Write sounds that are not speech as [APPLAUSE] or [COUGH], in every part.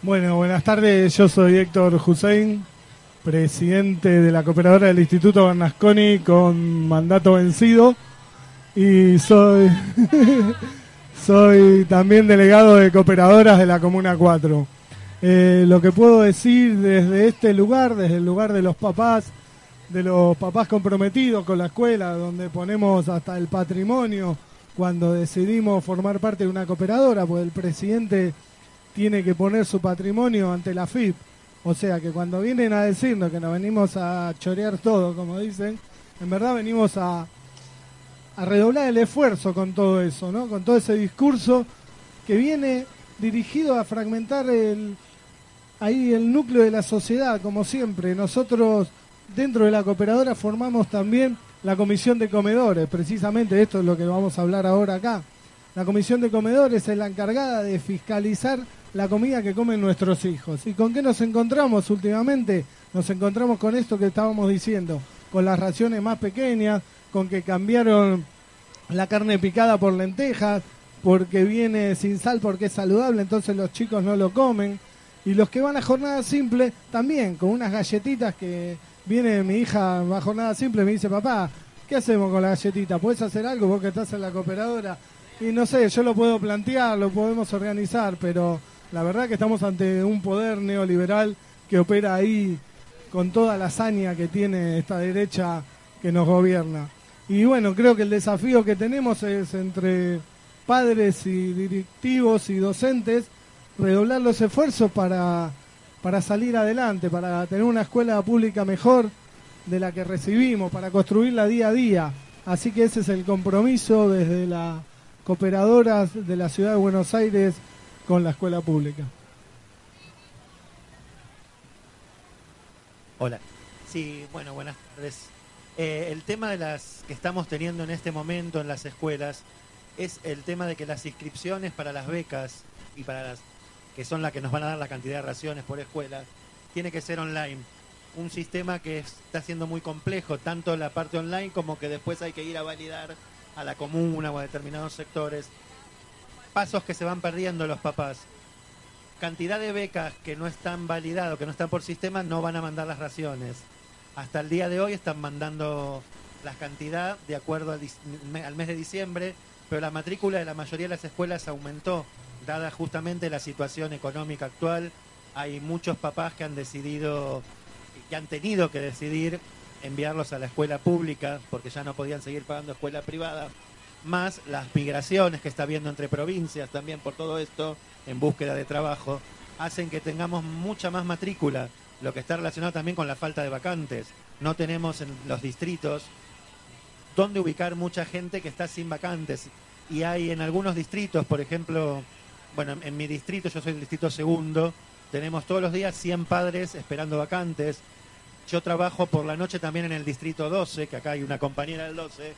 Bueno, buenas tardes. Yo soy Héctor Hussein, presidente de la cooperadora del Instituto Bernasconi con mandato vencido y soy [LAUGHS] soy también delegado de cooperadoras de la Comuna 4. Eh, lo que puedo decir desde este lugar, desde el lugar de los papás, de los papás comprometidos con la escuela, donde ponemos hasta el patrimonio cuando decidimos formar parte de una cooperadora, pues el presidente tiene que poner su patrimonio ante la FIP. O sea que cuando vienen a decirnos que nos venimos a chorear todo, como dicen, en verdad venimos a, redoblar el esfuerzo con todo eso, ¿no? Con todo ese discurso que viene dirigido a fragmentar ahí el núcleo de la sociedad, como siempre. Nosotros dentro de la cooperadora formamos también la comisión de comedores, precisamente esto es lo que vamos a hablar ahora acá. La comisión de comedores es la encargada de fiscalizar la comida que comen nuestros hijos. ¿Y con qué nos encontramos últimamente? Nos encontramos con esto que estábamos diciendo, con las raciones más pequeñas, con que cambiaron la carne picada por lentejas, porque viene sin sal porque es saludable, entonces los chicos no lo comen. Y los que van a jornada simple, también, con unas galletitas que viene mi hija a jornada simple y me dice, papá, ¿qué hacemos con la galletita? ¿Puedes hacer algo vos que estás en la cooperadora? Y no sé, yo lo puedo plantear, lo podemos organizar, pero la verdad que estamos ante un poder neoliberal que opera ahí con toda la hazaña que tiene esta derecha que nos gobierna. Y bueno, creo que el desafío que tenemos es entre padres y directivos y docentes redoblar los esfuerzos para, para salir adelante, para tener una escuela pública mejor de la que recibimos, para construirla día a día. Así que ese es el compromiso desde las cooperadoras de la ciudad de Buenos Aires con la escuela pública. Hola. Sí, bueno, buenas tardes. Eh, el tema de las que estamos teniendo en este momento en las escuelas es el tema de que las inscripciones para las becas y para las que son las que nos van a dar la cantidad de raciones por escuela, tiene que ser online. Un sistema que está siendo muy complejo, tanto la parte online como que después hay que ir a validar a la comuna o a determinados sectores pasos que se van perdiendo los papás. Cantidad de becas que no están validadas, que no están por sistema, no van a mandar las raciones. Hasta el día de hoy están mandando la cantidad de acuerdo al, al mes de diciembre, pero la matrícula de la mayoría de las escuelas aumentó, dada justamente la situación económica actual. Hay muchos papás que han decidido, que han tenido que decidir enviarlos a la escuela pública porque ya no podían seguir pagando escuela privada más las migraciones que está habiendo entre provincias también por todo esto, en búsqueda de trabajo, hacen que tengamos mucha más matrícula, lo que está relacionado también con la falta de vacantes. No tenemos en los distritos donde ubicar mucha gente que está sin vacantes. Y hay en algunos distritos, por ejemplo, bueno, en mi distrito, yo soy el distrito segundo, tenemos todos los días 100 padres esperando vacantes. Yo trabajo por la noche también en el distrito 12, que acá hay una compañera del 12,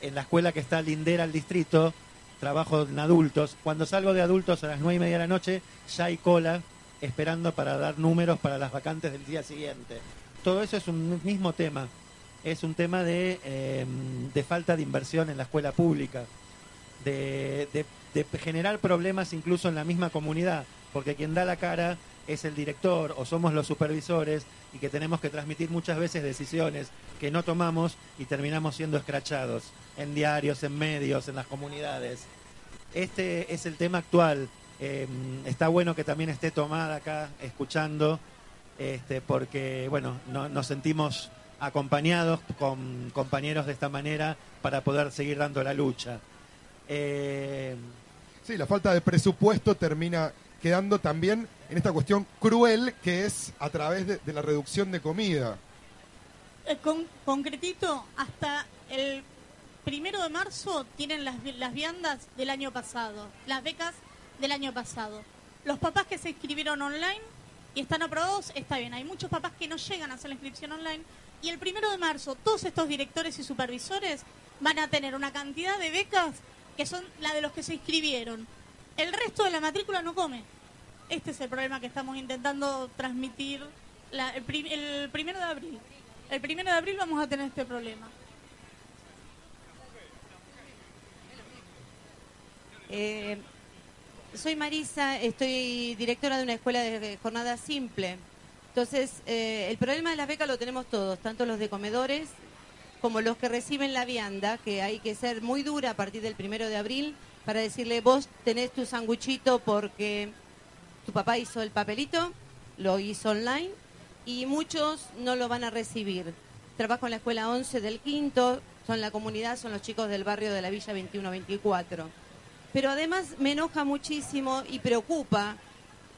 en la escuela que está lindera al distrito, trabajo en adultos. Cuando salgo de adultos a las nueve y media de la noche, ya hay cola esperando para dar números para las vacantes del día siguiente. Todo eso es un mismo tema. Es un tema de, em, de falta de inversión en la escuela pública, de, de, de generar problemas incluso en la misma comunidad, porque quien da la cara es el director o somos los supervisores y que tenemos que transmitir muchas veces decisiones que no tomamos y terminamos siendo escrachados en diarios, en medios, en las comunidades. Este es el tema actual. Em, está bueno que también esté tomada acá escuchando, este, porque bueno, nos sentimos acompañados con compañeros de esta manera para poder seguir dando la lucha. Eh... Sí, la falta de presupuesto termina quedando también en esta cuestión cruel que es a través de, la reducción de comida. Eh, con, concretito, hasta el primero de marzo tienen las, las viandas del año pasado, las becas del año pasado. Los papás que se inscribieron online y están aprobados, está bien. Hay muchos papás que no llegan a hacer la inscripción online y el primero de marzo todos estos directores y supervisores van a tener una cantidad de becas que son la de los que se inscribieron. El resto de la matrícula no come. Este es el problema que estamos intentando transmitir el, primero de abril. El primero de abril vamos a tener este problema. Eh, soy Marisa, estoy directora de una escuela de jornada simple. Entonces, eh, el problema de las becas lo tenemos todos, tanto los de comedores como los que reciben la vianda, que hay que ser muy dura a partir del primero de abril para decirle, vos tenés tu sanguchito porque tu papá hizo el papelito, lo hizo online, y muchos no lo van a recibir. Trabajo en la escuela 11 del quinto, son la comunidad, son los chicos del barrio de la Villa 2124. Pero además me enoja muchísimo y preocupa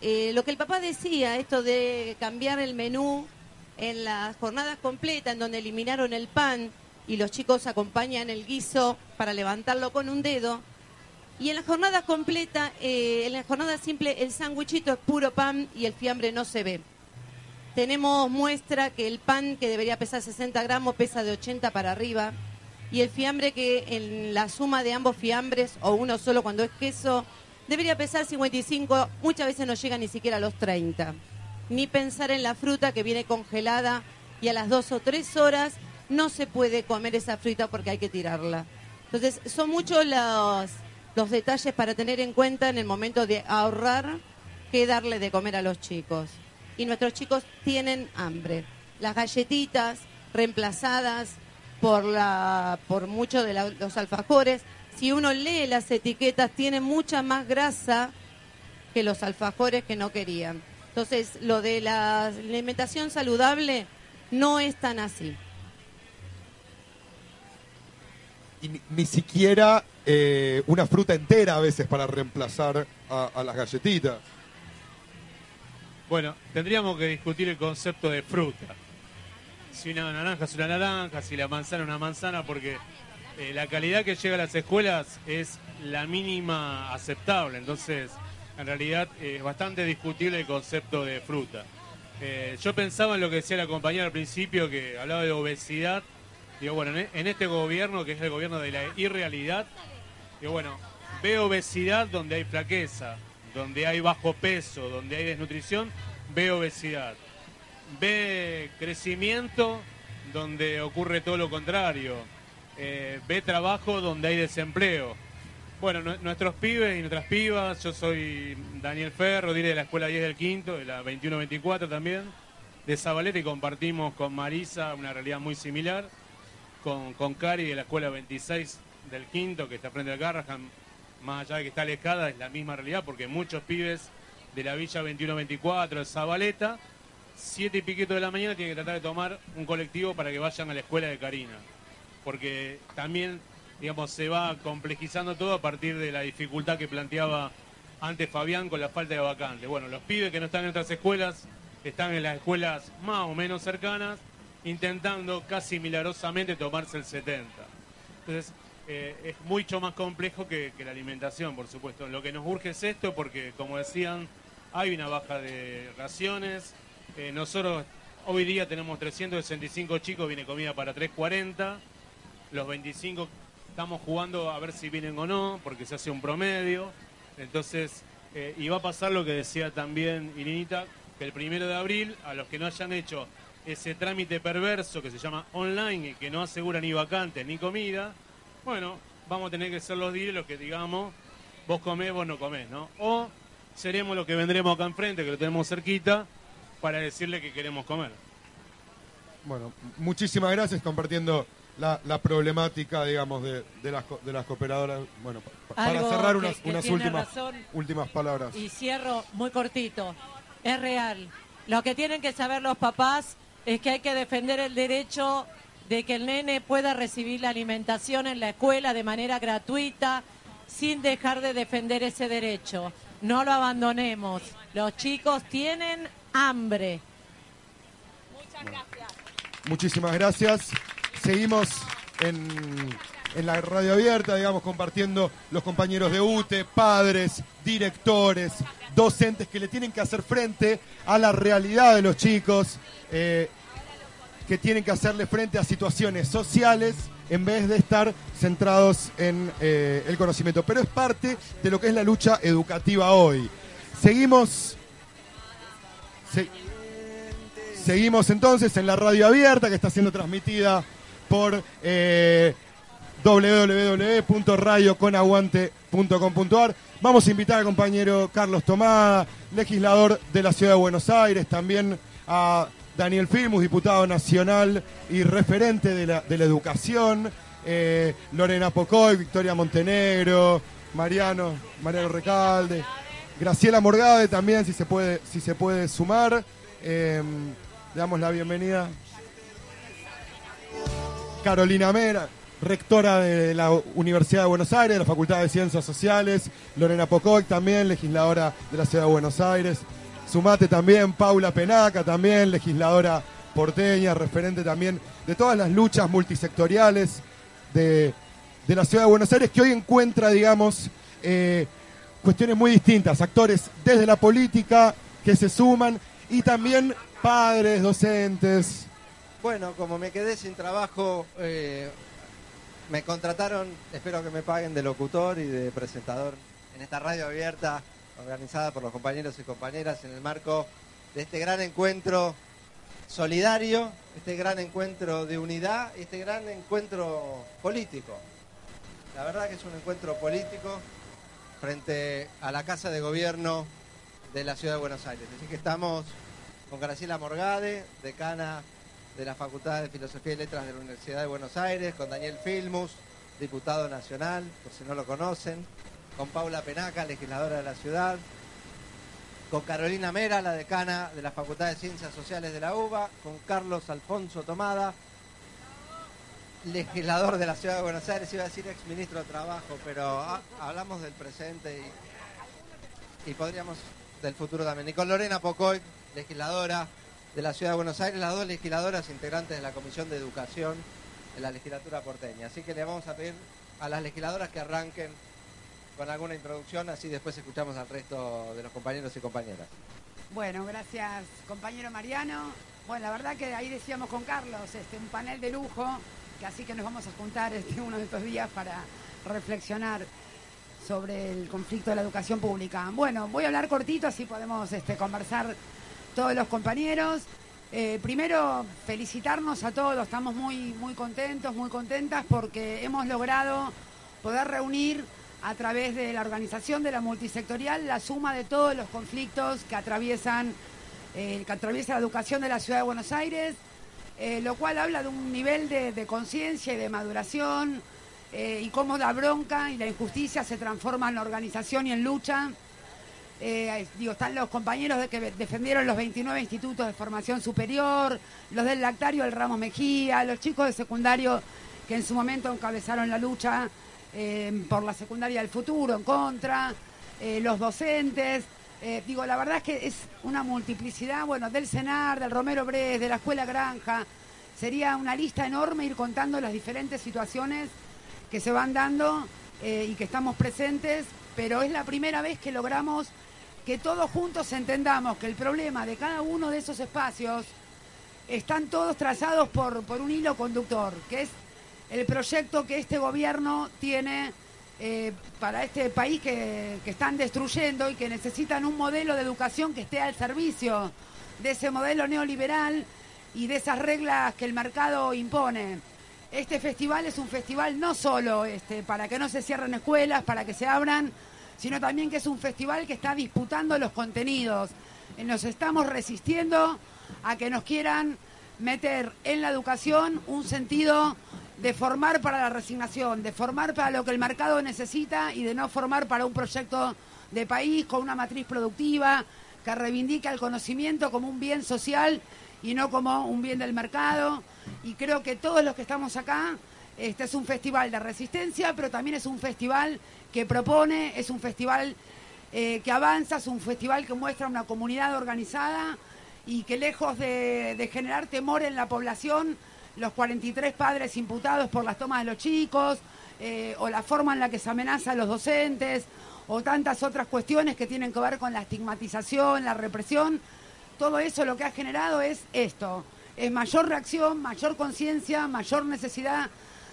eh, lo que el papá decía, esto de cambiar el menú en las jornadas completas, en donde eliminaron el pan y los chicos acompañan el guiso para levantarlo con un dedo. Y en las jornadas completas, eh, en la jornada simple, el sándwichito es puro pan y el fiambre no se ve. Tenemos muestra que el pan que debería pesar 60 gramos pesa de 80 para arriba y el fiambre que en la suma de ambos fiambres o uno solo cuando es queso debería pesar 55, muchas veces no llega ni siquiera a los 30. Ni pensar en la fruta que viene congelada y a las dos o tres horas no se puede comer esa fruta porque hay que tirarla. Entonces, son muchos los, los detalles para tener en cuenta en el momento de ahorrar qué darle de comer a los chicos. Y nuestros chicos tienen hambre. Las galletitas reemplazadas por, la, por muchos de los alfajores. Si uno lee las etiquetas, tiene mucha más grasa que los alfajores que no querían. Entonces, lo de la alimentación saludable no es tan así. Y ni, siquiera eh, una fruta entera a veces para reemplazar a las galletitas. Bueno, tendríamos que discutir el concepto de fruta si una naranja es una naranja, si la manzana es una manzana, porque eh, la calidad que llega a las escuelas es la mínima aceptable. Entonces, en realidad es bastante discutible el concepto de fruta. Eh, yo pensaba en lo que decía la compañera al principio, que hablaba de obesidad. Digo, bueno, en este gobierno, que es el gobierno de la irrealidad, digo, bueno, veo obesidad donde hay flaqueza, donde hay bajo peso, donde hay desnutrición, veo obesidad ve crecimiento donde ocurre todo lo contrario, eh, ve trabajo donde hay desempleo. Bueno, nuestros pibes y nuestras pibas, yo soy Daniel Ferro, diré de la Escuela 10 del Quinto, de la 2124 también, de Zabaleta y compartimos con Marisa una realidad muy similar, con, con Cari de la Escuela 26 del Quinto, que está frente al Garrahan, más allá de que está alejada, es la misma realidad, porque muchos pibes de la Villa 2124 de Zabaleta siete y piquito de la mañana tiene que tratar de tomar un colectivo para que vayan a la escuela de Karina. Porque también, digamos, se va complejizando todo a partir de la dificultad que planteaba antes Fabián con la falta de vacantes. Bueno, los pibes que no están en otras escuelas están en las escuelas más o menos cercanas, intentando casi milagrosamente tomarse el 70. Entonces, es mucho más complejo que, que la alimentación, por supuesto. Lo que nos urge es esto porque, como decían, hay una baja de raciones, eh, nosotros hoy día tenemos 365 chicos, viene comida para 340. Los 25 estamos jugando a ver si vienen o no, porque se hace un promedio. Entonces, eh, y va a pasar lo que decía también Irinita, que el primero de abril, a los que no hayan hecho ese trámite perverso que se llama online y que no asegura ni vacantes ni comida, bueno, vamos a tener que ser los diles los que digamos, vos comés, vos no comés, ¿no? O seremos los que vendremos acá enfrente, que lo tenemos cerquita, para decirle que queremos comer. Bueno, muchísimas gracias compartiendo la, problemática, digamos, de, las, de las cooperadoras. Bueno, para cerrar unas, unas últimas, últimas palabras. Y cierro muy cortito. Es real. Lo que tienen que saber los papás es que hay que defender el derecho de que el nene pueda recibir la alimentación en la escuela de manera gratuita, sin dejar de defender ese derecho. No lo abandonemos. Los chicos tienen hambre. Muchas gracias. Muchísimas gracias. Seguimos en, en la radio abierta, digamos, compartiendo los compañeros de UTE, padres, directores, docentes que le tienen que hacer frente a la realidad de los chicos, eh, que tienen que hacerle frente a situaciones sociales en vez de estar centrados en eh, el conocimiento. Pero es parte de lo que es la lucha educativa hoy. Seguimos seguimos entonces en la radio abierta que está siendo transmitida por eh, www.radioconaguante.com.ar. Vamos a invitar al compañero Carlos Tomada, legislador de la Ciudad de Buenos Aires, también a Daniel Filmus, diputado nacional y referente de la, educación, eh, Lorena Pocoy, Victoria Montenegro, Mariano, Mariano Recalde, Graciela Morgade también, si se puede, si se puede sumar. Eh, le damos la bienvenida. Carolina Mera, rectora de la Universidad de Buenos Aires, de la Facultad de Ciencias Sociales, Lorena Pocoy también, legisladora de la Ciudad de Buenos Aires. Sumate también, Paula Penaca también, legisladora porteña, referente también de todas las luchas multisectoriales de, de la Ciudad de Buenos Aires, que hoy encuentra, digamos, eh, cuestiones muy distintas, actores desde la política que se suman y también padres, docentes. Bueno, como me quedé sin trabajo, eh, me contrataron, espero que me paguen de locutor y de presentador en esta radio abierta organizada por los compañeros y compañeras en el marco de este gran encuentro solidario, este gran encuentro de unidad, este gran encuentro político. La verdad que es un encuentro político frente a la Casa de Gobierno de la Ciudad de Buenos Aires. Así que estamos con Graciela Morgade, decana de la Facultad de Filosofía y Letras de la Universidad de Buenos Aires, con Daniel Filmus, diputado nacional, por si no lo conocen, con Paula Penaca, legisladora de la ciudad, con Carolina Mera, la decana de la Facultad de Ciencias Sociales de la UBA, con Carlos Alfonso Tomada, legislador de la Ciudad de Buenos Aires, iba a decir ex ministro de Trabajo, pero ah, hablamos del presente y podríamos del futuro también. Y con Lorena Pocoy, legisladora de la Ciudad de Buenos Aires, las dos legisladoras integrantes de la Comisión de Educación de la legislatura porteña. Así que le vamos a pedir a las legisladoras que arranquen con alguna introducción, así después escuchamos al resto de los compañeros y compañeras. Bueno, gracias compañero Mariano. Bueno, la verdad que ahí decíamos con Carlos, este, un panel de lujo, que así que nos vamos a juntar este, uno de estos días para reflexionar sobre el conflicto de la educación pública. Bueno, voy a hablar cortito, así podemos este, conversar todos los compañeros. Eh, primero, felicitarnos a todos, estamos muy, muy contentos, muy contentas porque hemos logrado poder reunir a través de la organización de la multisectorial la suma de todos los conflictos que atraviesan eh, que atraviesa la educación de la ciudad de Buenos Aires, eh, lo cual habla de un nivel de, conciencia y de maduración eh, y cómo la bronca y la injusticia se transforman en organización y en lucha. Digo, están los compañeros de que defendieron los 29 institutos de formación superior, los del lactario del Ramos Mejía, los chicos de secundario que en su momento encabezaron la lucha eh, por la secundaria del futuro en contra, eh, los docentes. Eh, digo, la verdad es que es una multiplicidad, bueno, del CENAR, del Romero Bres, de la Escuela Granja. Sería una lista enorme ir contando las diferentes situaciones que se van dando y que estamos presentes, pero es la primera vez que logramos que todos juntos entendamos que el problema de cada uno de esos espacios están todos trazados por, por un hilo conductor, que es el proyecto que este gobierno tiene eh, para este país que, están destruyendo y que necesitan un modelo de educación que esté al servicio de ese modelo neoliberal y de esas reglas que el mercado impone. Este festival es un festival no solo este, para que no se cierren escuelas, para que se abran, sino también que es un festival que está disputando los contenidos. Eh, Nos estamos resistiendo a que nos quieran meter en la educación un sentido de formar para la resignación, de formar para lo que el mercado necesita y de no formar para un proyecto de país con una matriz productiva que reivindica el conocimiento como un bien social y no como un bien del mercado. Y creo que todos los que estamos acá, este es un festival de resistencia, pero también es un festival que propone, es un festival eh, que avanza, es un festival que muestra una comunidad organizada y que lejos de, de generar temor en la población, los 43 padres imputados por las tomas de los chicos, eh, o la forma en la que se amenaza a los docentes, o tantas otras cuestiones que tienen que ver con la estigmatización, la represión, todo eso lo que ha generado es esto, es mayor reacción, mayor conciencia, mayor necesidad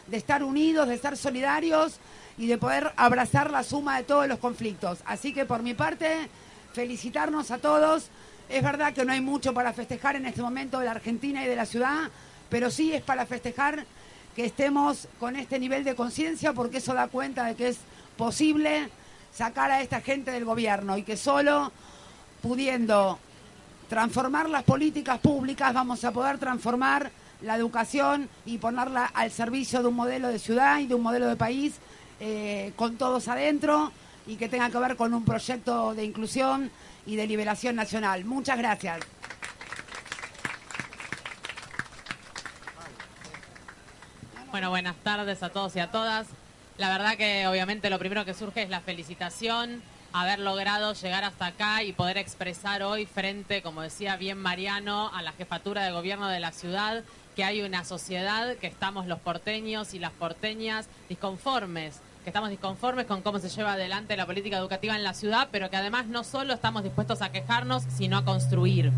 de estar unidos, de estar solidarios y de poder abrazar la suma de todos los conflictos. Así que por mi parte, felicitarnos a todos. Es verdad que no hay mucho para festejar en este momento de la Argentina y de la ciudad, pero sí es para festejar que estemos con este nivel de conciencia porque eso da cuenta de que es posible sacar a esta gente del gobierno y que solo pudiendo transformar las políticas públicas vamos a poder transformar la educación y ponerla al servicio de un modelo de ciudad y de un modelo de país eh, con todos adentro y que tenga que ver con un proyecto de inclusión y de liberación nacional. Muchas gracias. Bueno, buenas tardes a todos y a todas. La verdad que obviamente lo primero que surge es la felicitación, haber logrado llegar hasta acá y poder expresar hoy frente, como decía bien Mariano, a la jefatura de gobierno de la ciudad, que hay una sociedad, que estamos los porteños y las porteñas disconformes que estamos disconformes con cómo se lleva adelante la política educativa en la ciudad, pero que además no solo estamos dispuestos a quejarnos, sino a construir.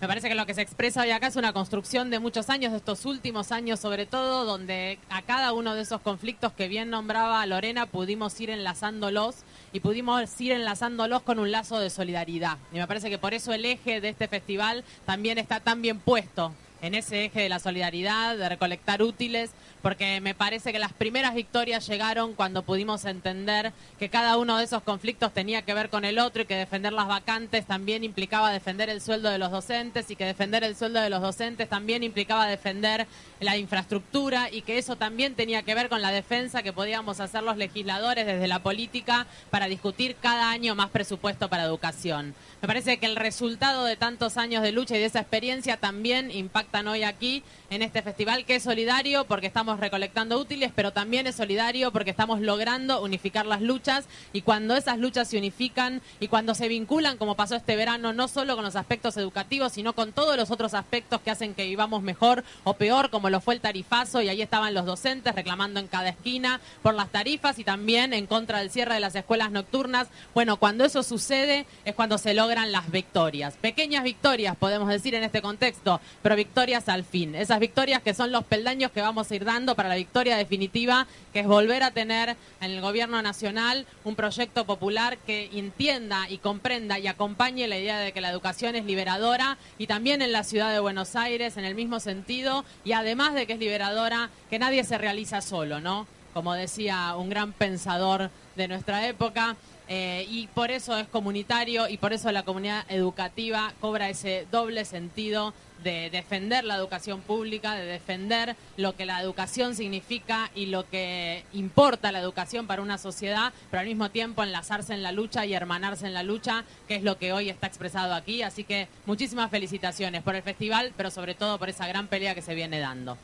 Me parece que lo que se expresa hoy acá es una construcción de muchos años, de estos últimos años sobre todo, donde a cada uno de esos conflictos que bien nombraba Lorena pudimos ir enlazándolos y pudimos ir enlazándolos con un lazo de solidaridad. Y me parece que por eso el eje de este festival también está tan bien puesto en ese eje de la solidaridad, de recolectar útiles, porque me parece que las primeras victorias llegaron cuando pudimos entender que cada uno de esos conflictos tenía que ver con el otro y que defender las vacantes también implicaba defender el sueldo de los docentes y que defender el sueldo de los docentes también implicaba defender la infraestructura y que eso también tenía que ver con la defensa que podíamos hacer los legisladores desde la política para discutir cada año más presupuesto para educación. Me parece que el resultado de tantos años de lucha y de esa experiencia también impactan hoy aquí en este festival que es solidario porque estamos recolectando útiles, pero también es solidario porque estamos logrando unificar las luchas y cuando esas luchas se unifican y cuando se vinculan, como pasó este verano, no solo con los aspectos educativos, sino con todos los otros aspectos que hacen que vivamos mejor o peor, como lo fue el tarifazo y ahí estaban los docentes reclamando en cada esquina por las tarifas y también en contra del cierre de las escuelas nocturnas. Bueno, cuando eso sucede es cuando se logran las victorias. Pequeñas victorias, podemos decir en este contexto, pero victorias al fin. Esas victorias que son los peldaños que vamos a ir dando para la victoria definitiva, que es volver a tener en el gobierno nacional un proyecto popular que entienda y comprenda y acompañe la idea de que la educación es liberadora y también en la ciudad de Buenos Aires en el mismo sentido y además de que es liberadora, que nadie se realiza solo, ¿no? Como decía un gran pensador de nuestra época, eh, y por eso es comunitario y por eso la comunidad educativa cobra ese doble sentido de defender la educación pública, de defender lo que la educación significa y lo que importa la educación para una sociedad, pero al mismo tiempo enlazarse en la lucha y hermanarse en la lucha, que es lo que hoy está expresado aquí. Así que muchísimas felicitaciones por el festival, pero sobre todo por esa gran pelea que se viene dando.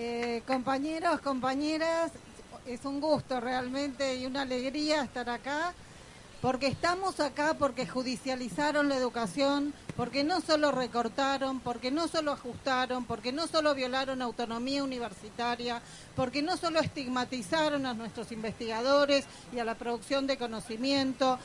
Eh, compañeros, compañeras, es un gusto realmente y una alegría estar acá, porque estamos acá porque judicializaron la educación, porque no solo recortaron, porque no solo ajustaron, porque no solo violaron autonomía universitaria, porque no solo estigmatizaron a nuestros investigadores y a la producción de conocimiento.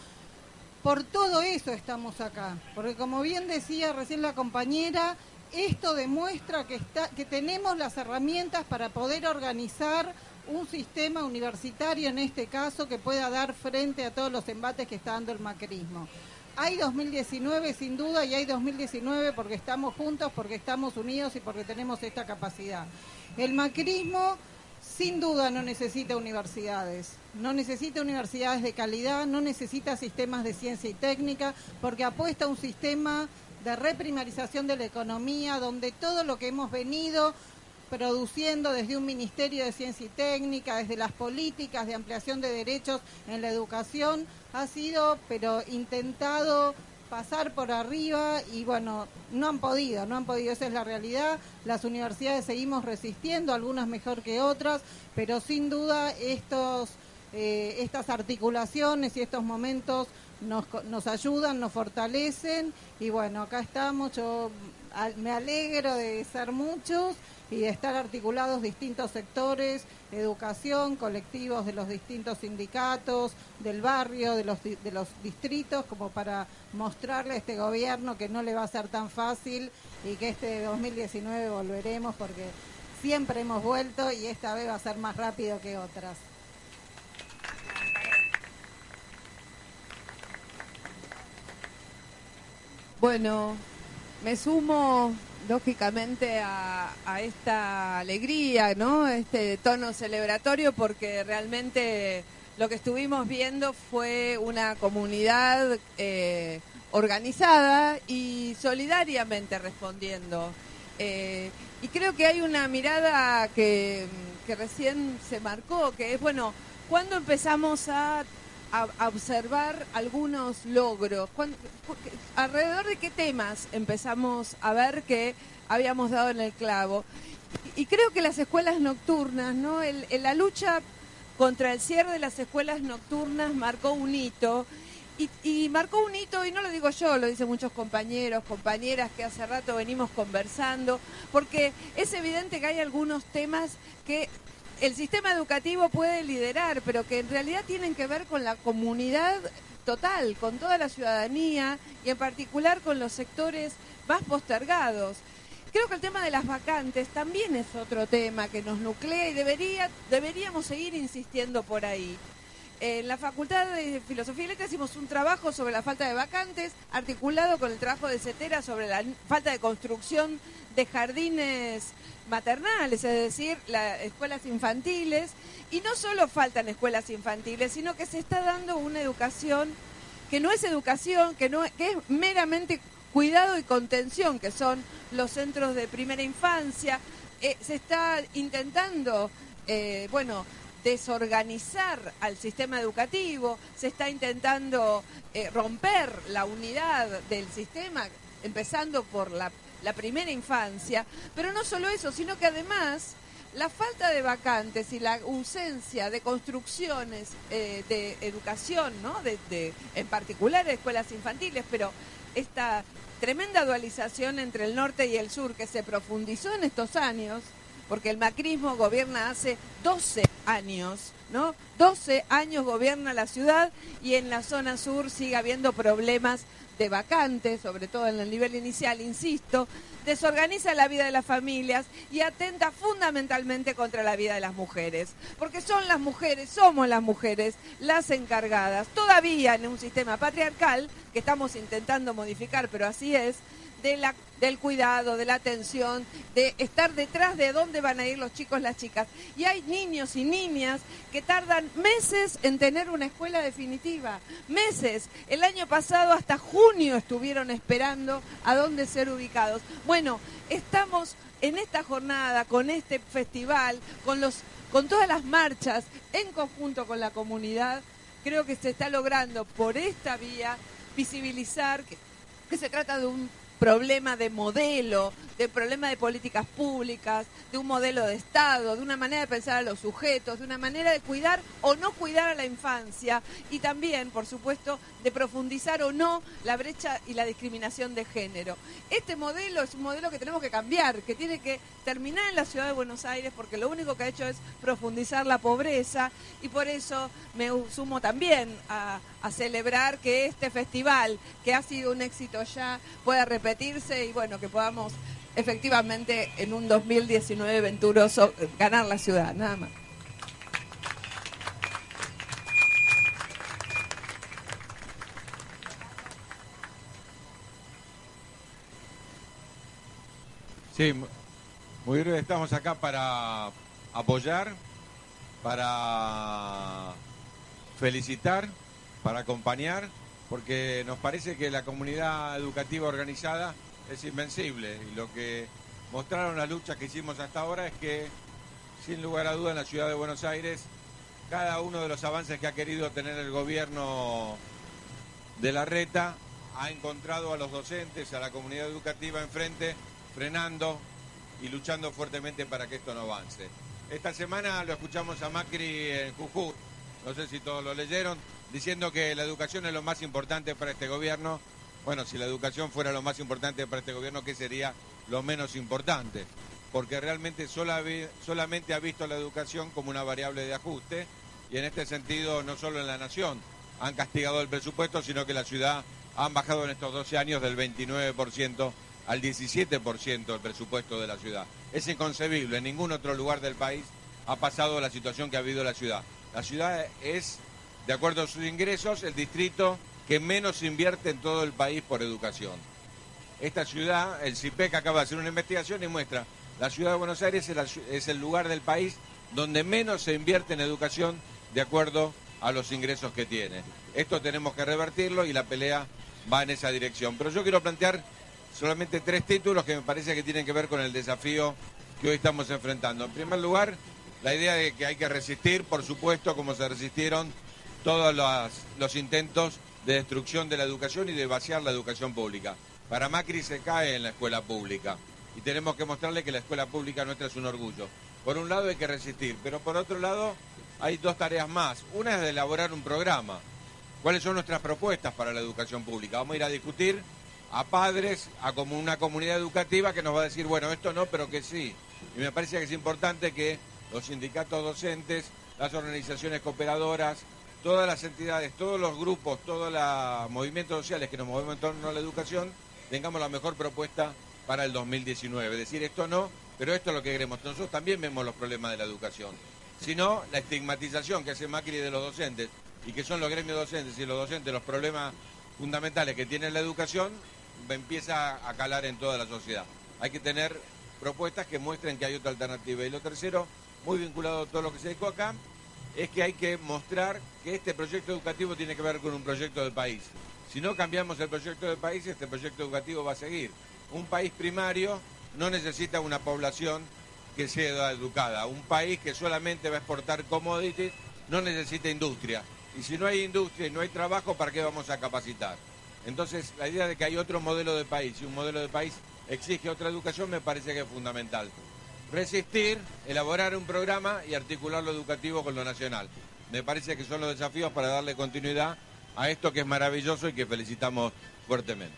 Por todo eso estamos acá, porque como bien decía recién la compañera, esto demuestra que, tenemos las herramientas para poder organizar un sistema universitario, en este caso, que pueda dar frente a todos los embates que está dando el macrismo. Hay 2019 sin duda y hay 2019 porque estamos juntos, porque estamos unidos y porque tenemos esta capacidad. El macrismo sin duda no necesita universidades, no necesita universidades de calidad, no necesita sistemas de ciencia y técnica, porque apuesta a un sistema de reprimarización de la economía, donde todo lo que hemos venido produciendo desde un Ministerio de Ciencia y Técnica, desde las políticas de ampliación de derechos en la educación, ha sido, pero intentado pasar por arriba y bueno, no han podido, no han podido, esa es la realidad. Las universidades seguimos resistiendo, algunas mejor que otras, pero sin duda estos, eh, estas articulaciones y estos momentos nos, nos ayudan, nos fortalecen y bueno, acá estamos, yo me alegro de ser muchos y de estar articulados distintos sectores, educación, colectivos de los distintos sindicatos, del barrio, de los, de los distritos, como para mostrarle a este gobierno que no le va a ser tan fácil y que este 2019 volveremos porque siempre hemos vuelto y esta vez va a ser más rápido que otras. Bueno, me sumo lógicamente a, esta alegría, ¿no? Este tono celebratorio porque realmente lo que estuvimos viendo fue una comunidad eh, organizada y solidariamente respondiendo. Eh, y creo que hay una mirada que, que recién se marcó, que es, bueno, ¿cuándo empezamos a, a- observar algunos logros? ¿Cuándo- ¿Alrededor de qué temas empezamos a ver que habíamos dado en el clavo? Y, creo que las escuelas nocturnas, ¿no? El- la lucha contra el cierre de las escuelas nocturnas marcó un hito. Y, y marcó un hito, y no lo digo yo, lo dicen muchos compañeros, compañeras que hace rato venimos conversando, porque es evidente que hay algunos temas que el sistema educativo puede liderar, pero que en realidad tienen que ver con la comunidad total, con toda la ciudadanía y en particular con los sectores más postergados. Creo que el tema de las vacantes también es otro tema que nos nuclea y debería, deberíamos seguir insistiendo por ahí. En la Facultad de Filosofía y Letras hicimos un trabajo sobre la falta de vacantes, articulado con el trabajo de CETERA sobre la falta de construcción de jardines maternales, es decir, las escuelas infantiles. Y no solo faltan escuelas infantiles, sino que se está dando una educación que no es educación, que, no, que es meramente cuidado y contención, que son los centros de primera infancia. Eh, se está intentando, eh, bueno, desorganizar al sistema educativo, se está intentando eh, romper la unidad del sistema, empezando por la, la primera infancia, pero no solo eso, sino que además la falta de vacantes y la ausencia de construcciones eh, de educación, ¿no? de, de- en particular de escuelas infantiles, pero esta tremenda dualización entre el norte y el sur que se profundizó en estos años, porque el macrismo gobierna hace 12 años, ¿no? 12 años gobierna la ciudad y en la zona sur sigue habiendo problemas de vacantes, sobre todo en el nivel inicial, insisto, desorganiza la vida de las familias y atenta fundamentalmente contra la vida de las mujeres, porque son las mujeres, somos las mujeres las encargadas, todavía en un sistema patriarcal que estamos intentando modificar, pero así es, del cuidado, de la atención, de estar detrás de dónde van a ir los chicos, las chicas. Y hay niños y niñas que tardan meses en tener una escuela definitiva, meses. El año pasado hasta junio estuvieron esperando a dónde ser ubicados. Bueno, estamos en esta jornada, con este festival, con, los, con todas las marchas, en conjunto con la comunidad, creo que se está logrando por esta vía visibilizar que se trata de un problema de modelo, de problema de políticas públicas, de un modelo de Estado, de una manera de pensar a los sujetos, de una manera de cuidar o no cuidar a la infancia y también, por supuesto, de profundizar o no la brecha y la discriminación de género. Este modelo es un modelo que tenemos que cambiar, que tiene que terminar en la ciudad de Buenos Aires porque lo único que ha hecho es profundizar la pobreza y por eso me sumo también a, a celebrar que este festival, que ha sido un éxito ya, pueda repetirse y bueno, que podamos efectivamente en un 2019 venturoso eh, ganar la ciudad, nada más. Sí, mu- muy breve, estamos acá para apoyar, para felicitar, para acompañar, porque nos parece que la comunidad educativa organizada es invencible y lo que mostraron las luchas que hicimos hasta ahora es que, sin lugar a duda, en la ciudad de Buenos Aires, cada uno de los avances que ha querido tener el gobierno de la reta ha encontrado a los docentes, a la comunidad educativa enfrente, frenando y luchando fuertemente para que esto no avance. Esta semana lo escuchamos a Macri en Jujuy, no sé si todos lo leyeron, diciendo que la educación es lo más importante para este gobierno. Bueno, si la educación fuera lo más importante para este gobierno, ¿qué sería lo menos importante? Porque realmente solamente ha visto la educación como una variable de ajuste y en este sentido no solo en la nación han castigado el presupuesto, sino que la ciudad han bajado en estos 12 años del 29% al 17% el presupuesto de la ciudad. Es inconcebible, en ningún otro lugar del país ha pasado la situación que ha habido la ciudad. La ciudad es, de acuerdo a sus ingresos, el distrito que menos invierte en todo el país por educación. esta ciudad, el CIPEC acaba de hacer una investigación y muestra, la ciudad de Buenos Aires es, el lugar del país donde menos se invierte en educación de acuerdo a los ingresos que tiene. Esto tenemos que revertirlo y la pelea va en esa dirección. Pero yo quiero plantear solamente tres títulos que me parece que tienen que ver con el desafío que hoy estamos enfrentando. En primer lugar, la idea de que hay que resistir, por supuesto, como se resistieron todos los intentos de destrucción de la educación y de vaciar la educación pública. Para Macri se cae en la escuela pública y tenemos que mostrarle que la escuela pública nuestra es un orgullo. Por un lado hay que resistir, pero por otro lado hay dos tareas más. Una es de elaborar un programa. ¿Cuáles son nuestras propuestas para la educación pública? Vamos a ir a discutir a padres, a como una comunidad educativa que nos va a decir, bueno, esto no, pero que sí. Y me parece que es importante que los sindicatos docentes, las organizaciones cooperadoras, todas las entidades, todos los grupos, todos los movimientos sociales que nos movemos en torno a la educación, tengamos la mejor propuesta para el 2019. Decir esto no, pero esto es lo que queremos. Nosotros también vemos los problemas de la educación. Si no, la estigmatización que hace Macri de los docentes y que son los gremios docentes y los docentes los problemas fundamentales que tiene la educación, empieza a calar en toda la sociedad. Hay que tener propuestas que muestren que hay otra alternativa. Y lo tercero, muy vinculado a todo lo que se dijo acá, es que hay que mostrar que este proyecto educativo tiene que ver con un proyecto de país. Si no cambiamos el proyecto de país, este proyecto educativo va a seguir. Un país primario no necesita una población que sea educada. Un país que solamente va a exportar commodities no necesita industria. Y si no hay industria y no hay trabajo, ¿para qué vamos a capacitar? Entonces, la idea de que hay otro modelo de país y un modelo de país exige otra educación me parece que es fundamental. Resistir, elaborar un programa y articular lo educativo con lo nacional. Me parece que son los desafíos para darle continuidad a esto que es maravilloso y que felicitamos fuertemente.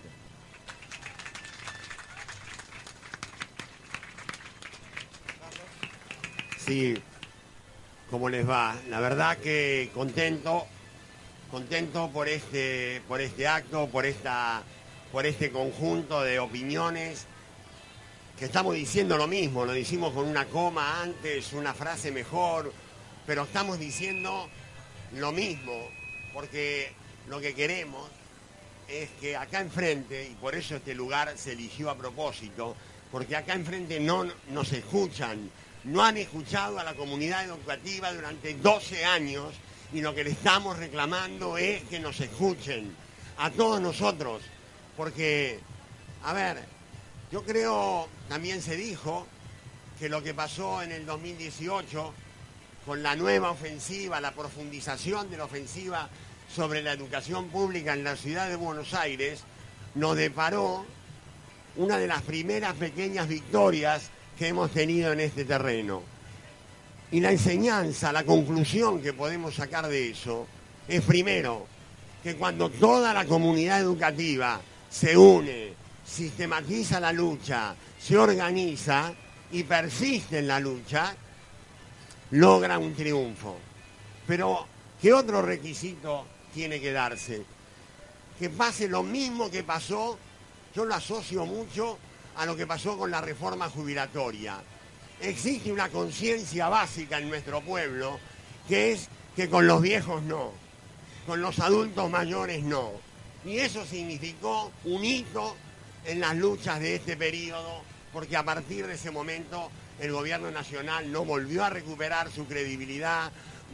Sí, ¿cómo les va? La verdad que contento, contento por este, por este acto, por esta, por este conjunto de opiniones que estamos diciendo lo mismo, lo decimos con una coma antes, una frase mejor, pero estamos diciendo lo mismo, porque lo que queremos es que acá enfrente, y por eso este lugar se eligió a propósito, porque acá enfrente no nos escuchan, no han escuchado a la comunidad educativa durante 12 años y lo que le estamos reclamando es que nos escuchen a todos nosotros, porque, a ver, yo creo, también se dijo que lo que pasó en el 2018 con la nueva ofensiva, la profundización de la ofensiva sobre la educación pública en la ciudad de Buenos Aires, nos deparó una de las primeras pequeñas victorias que hemos tenido en este terreno. Y la enseñanza, la conclusión que podemos sacar de eso es primero que cuando toda la comunidad educativa se une, sistematiza la lucha, se organiza y persiste en la lucha, logra un triunfo. Pero, ¿qué otro requisito tiene que darse? Que pase lo mismo que pasó, yo lo asocio mucho a lo que pasó con la reforma jubilatoria. Existe una conciencia básica en nuestro pueblo que es que con los viejos no, con los adultos mayores no. Y eso significó un hito en las luchas de este periodo, porque a partir de ese momento el gobierno nacional no volvió a recuperar su credibilidad,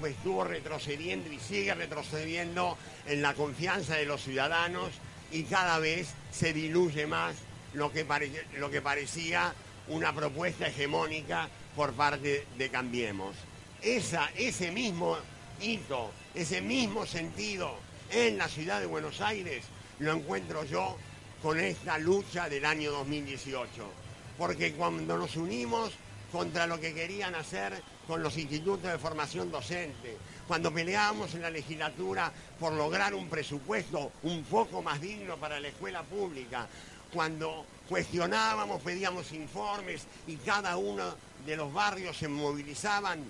estuvo retrocediendo y sigue retrocediendo en la confianza de los ciudadanos y cada vez se diluye más lo que, lo que parecía una propuesta hegemónica por parte de Cambiemos. Esa, ese mismo hito, ese mismo sentido en la ciudad de Buenos Aires lo encuentro yo con esta lucha del año 2018. Porque cuando nos unimos contra lo que querían hacer con los institutos de formación docente, cuando peleábamos en la legislatura por lograr un presupuesto un poco más digno para la escuela pública, cuando cuestionábamos, pedíamos informes y cada uno de los barrios se movilizaban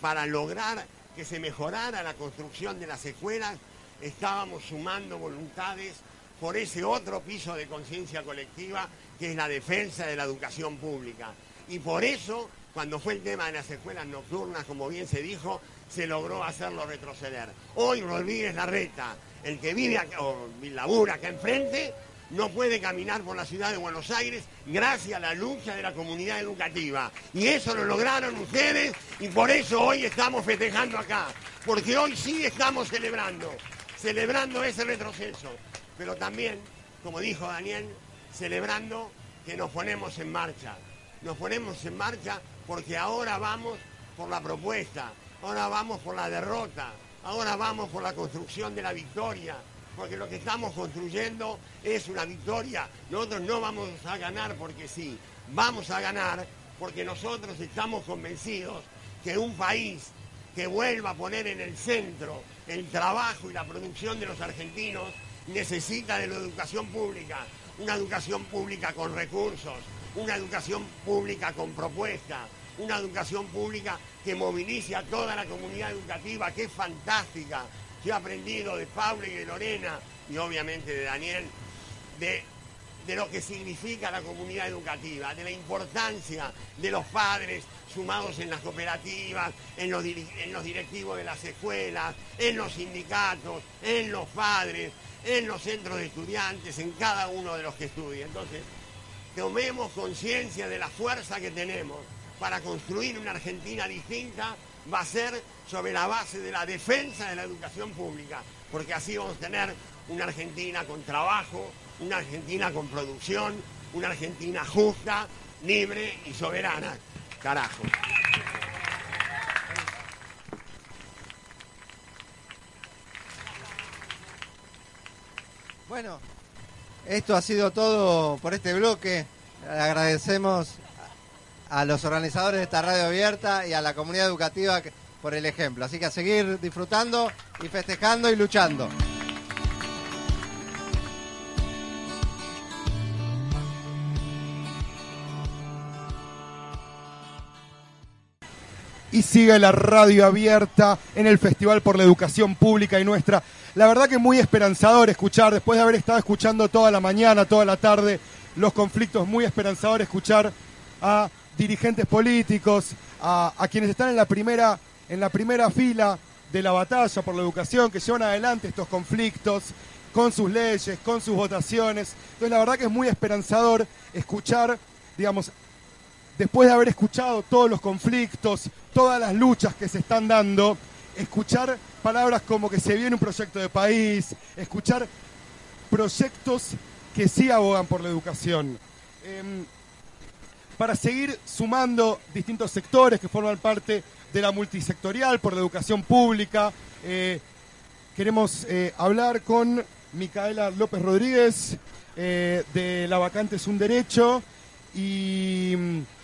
para lograr que se mejorara la construcción de las escuelas, estábamos sumando voluntades por ese otro piso de conciencia colectiva que es la defensa de la educación pública. Y por eso, cuando fue el tema de las escuelas nocturnas, como bien se dijo, se logró hacerlo retroceder. Hoy Rodríguez Larreta, el que vive acá, o labura acá enfrente, no puede caminar por la ciudad de Buenos Aires gracias a la lucha de la comunidad educativa. Y eso lo lograron ustedes y por eso hoy estamos festejando acá. Porque hoy sí estamos celebrando, celebrando ese retroceso. Pero también, como dijo Daniel, celebrando que nos ponemos en marcha. Nos ponemos en marcha porque ahora vamos por la propuesta, ahora vamos por la derrota, ahora vamos por la construcción de la victoria, porque lo que estamos construyendo es una victoria. Nosotros no vamos a ganar porque sí, vamos a ganar porque nosotros estamos convencidos que un país que vuelva a poner en el centro el trabajo y la producción de los argentinos necesita de la educación pública, una educación pública con recursos, una educación pública con propuestas, una educación pública que movilice a toda la comunidad educativa, que es fantástica. Yo he aprendido de Pablo y de Lorena, y obviamente de Daniel, de, de lo que significa la comunidad educativa, de la importancia de los padres sumados en las cooperativas, en los, en los directivos de las escuelas, en los sindicatos, en los padres, en los centros de estudiantes, en cada uno de los que estudia. Entonces, tomemos conciencia de la fuerza que tenemos para construir una Argentina distinta, va a ser sobre la base de la defensa de la educación pública, porque así vamos a tener una Argentina con trabajo, una Argentina con producción, una Argentina justa, libre y soberana. Carajo. Bueno, esto ha sido todo por este bloque. Agradecemos a los organizadores de esta radio abierta y a la comunidad educativa por el ejemplo. Así que a seguir disfrutando y festejando y luchando. Y sigue la radio abierta en el Festival por la Educación Pública y Nuestra. La verdad que muy esperanzador escuchar, después de haber estado escuchando toda la mañana, toda la tarde, los conflictos, muy esperanzador escuchar a dirigentes políticos, a, a quienes están en la primera, en la primera fila de la batalla por la educación, que llevan adelante estos conflictos con sus leyes, con sus votaciones. Entonces la verdad que es muy esperanzador escuchar, digamos, después de haber escuchado todos los conflictos, todas las luchas que se están dando, escuchar palabras como que se viene un proyecto de país, escuchar proyectos que sí abogan por la educación. Em, para seguir sumando distintos sectores que forman parte de la multisectorial por la educación pública, eh, queremos eh, hablar con Micaela López Rodríguez eh, de La Vacante es un Derecho y,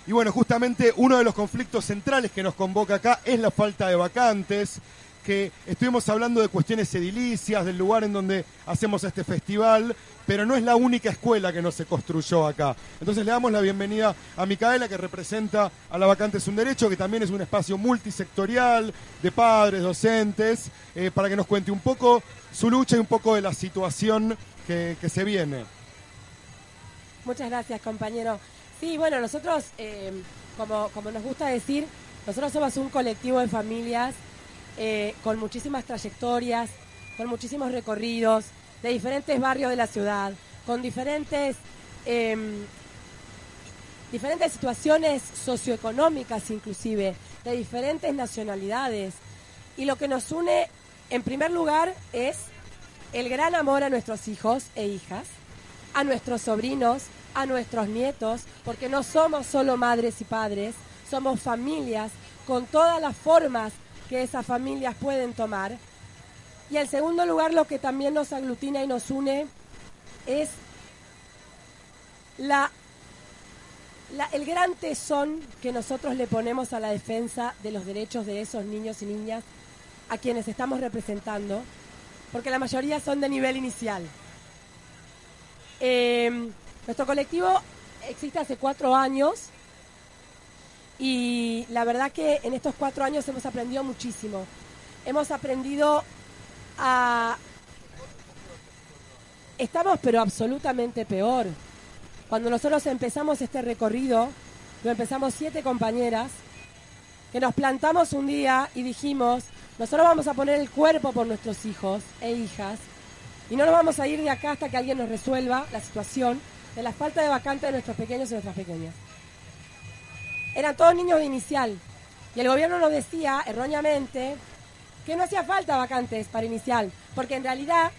y bueno, justamente uno de los conflictos centrales que nos convoca acá es la falta de vacantes, que estuvimos hablando de cuestiones edilicias, del lugar en donde hacemos este festival, pero no es la única escuela que no se construyó acá. Entonces le damos la bienvenida a Micaela, que representa a La Vacante es un Derecho, que también es un espacio multisectorial de padres, docentes, eh, para que nos cuente un poco su lucha y un poco de la situación que, que se viene. Muchas gracias, compañero. Sí, bueno, nosotros, eh, como, como nos gusta decir, nosotros somos un colectivo de familias eh, con muchísimas trayectorias, con muchísimos recorridos, de diferentes barrios de la ciudad, con diferentes, em, diferentes situaciones socioeconómicas inclusive, de diferentes nacionalidades. Y lo que nos une, en primer lugar, es el gran amor a nuestros hijos e hijas, a nuestros sobrinos, a nuestros nietos, porque no somos solo madres y padres, somos familias con todas las formas que esas familias pueden tomar. Y en segundo lugar, lo que también nos aglutina y nos une es la, el gran tesón que nosotros le ponemos a la defensa de los derechos de esos niños y niñas a quienes estamos representando, porque la mayoría son de nivel inicial. Eh, nuestro colectivo existe hace cuatro años y la verdad que en estos cuatro años hemos aprendido muchísimo. Hemos aprendido a... Estamos pero absolutamente peor. Cuando nosotros empezamos este recorrido, lo empezamos siete compañeras, que nos plantamos un día y dijimos, nosotros vamos a poner el cuerpo por nuestros hijos e hijas, Y no nos vamos a ir de acá hasta que alguien nos resuelva la situación de la falta de vacantes de nuestros pequeños y nuestras pequeñas. Eran todos niños de inicial. Y el gobierno nos decía, erróneamente, que no hacía falta vacantes para inicial, porque en realidad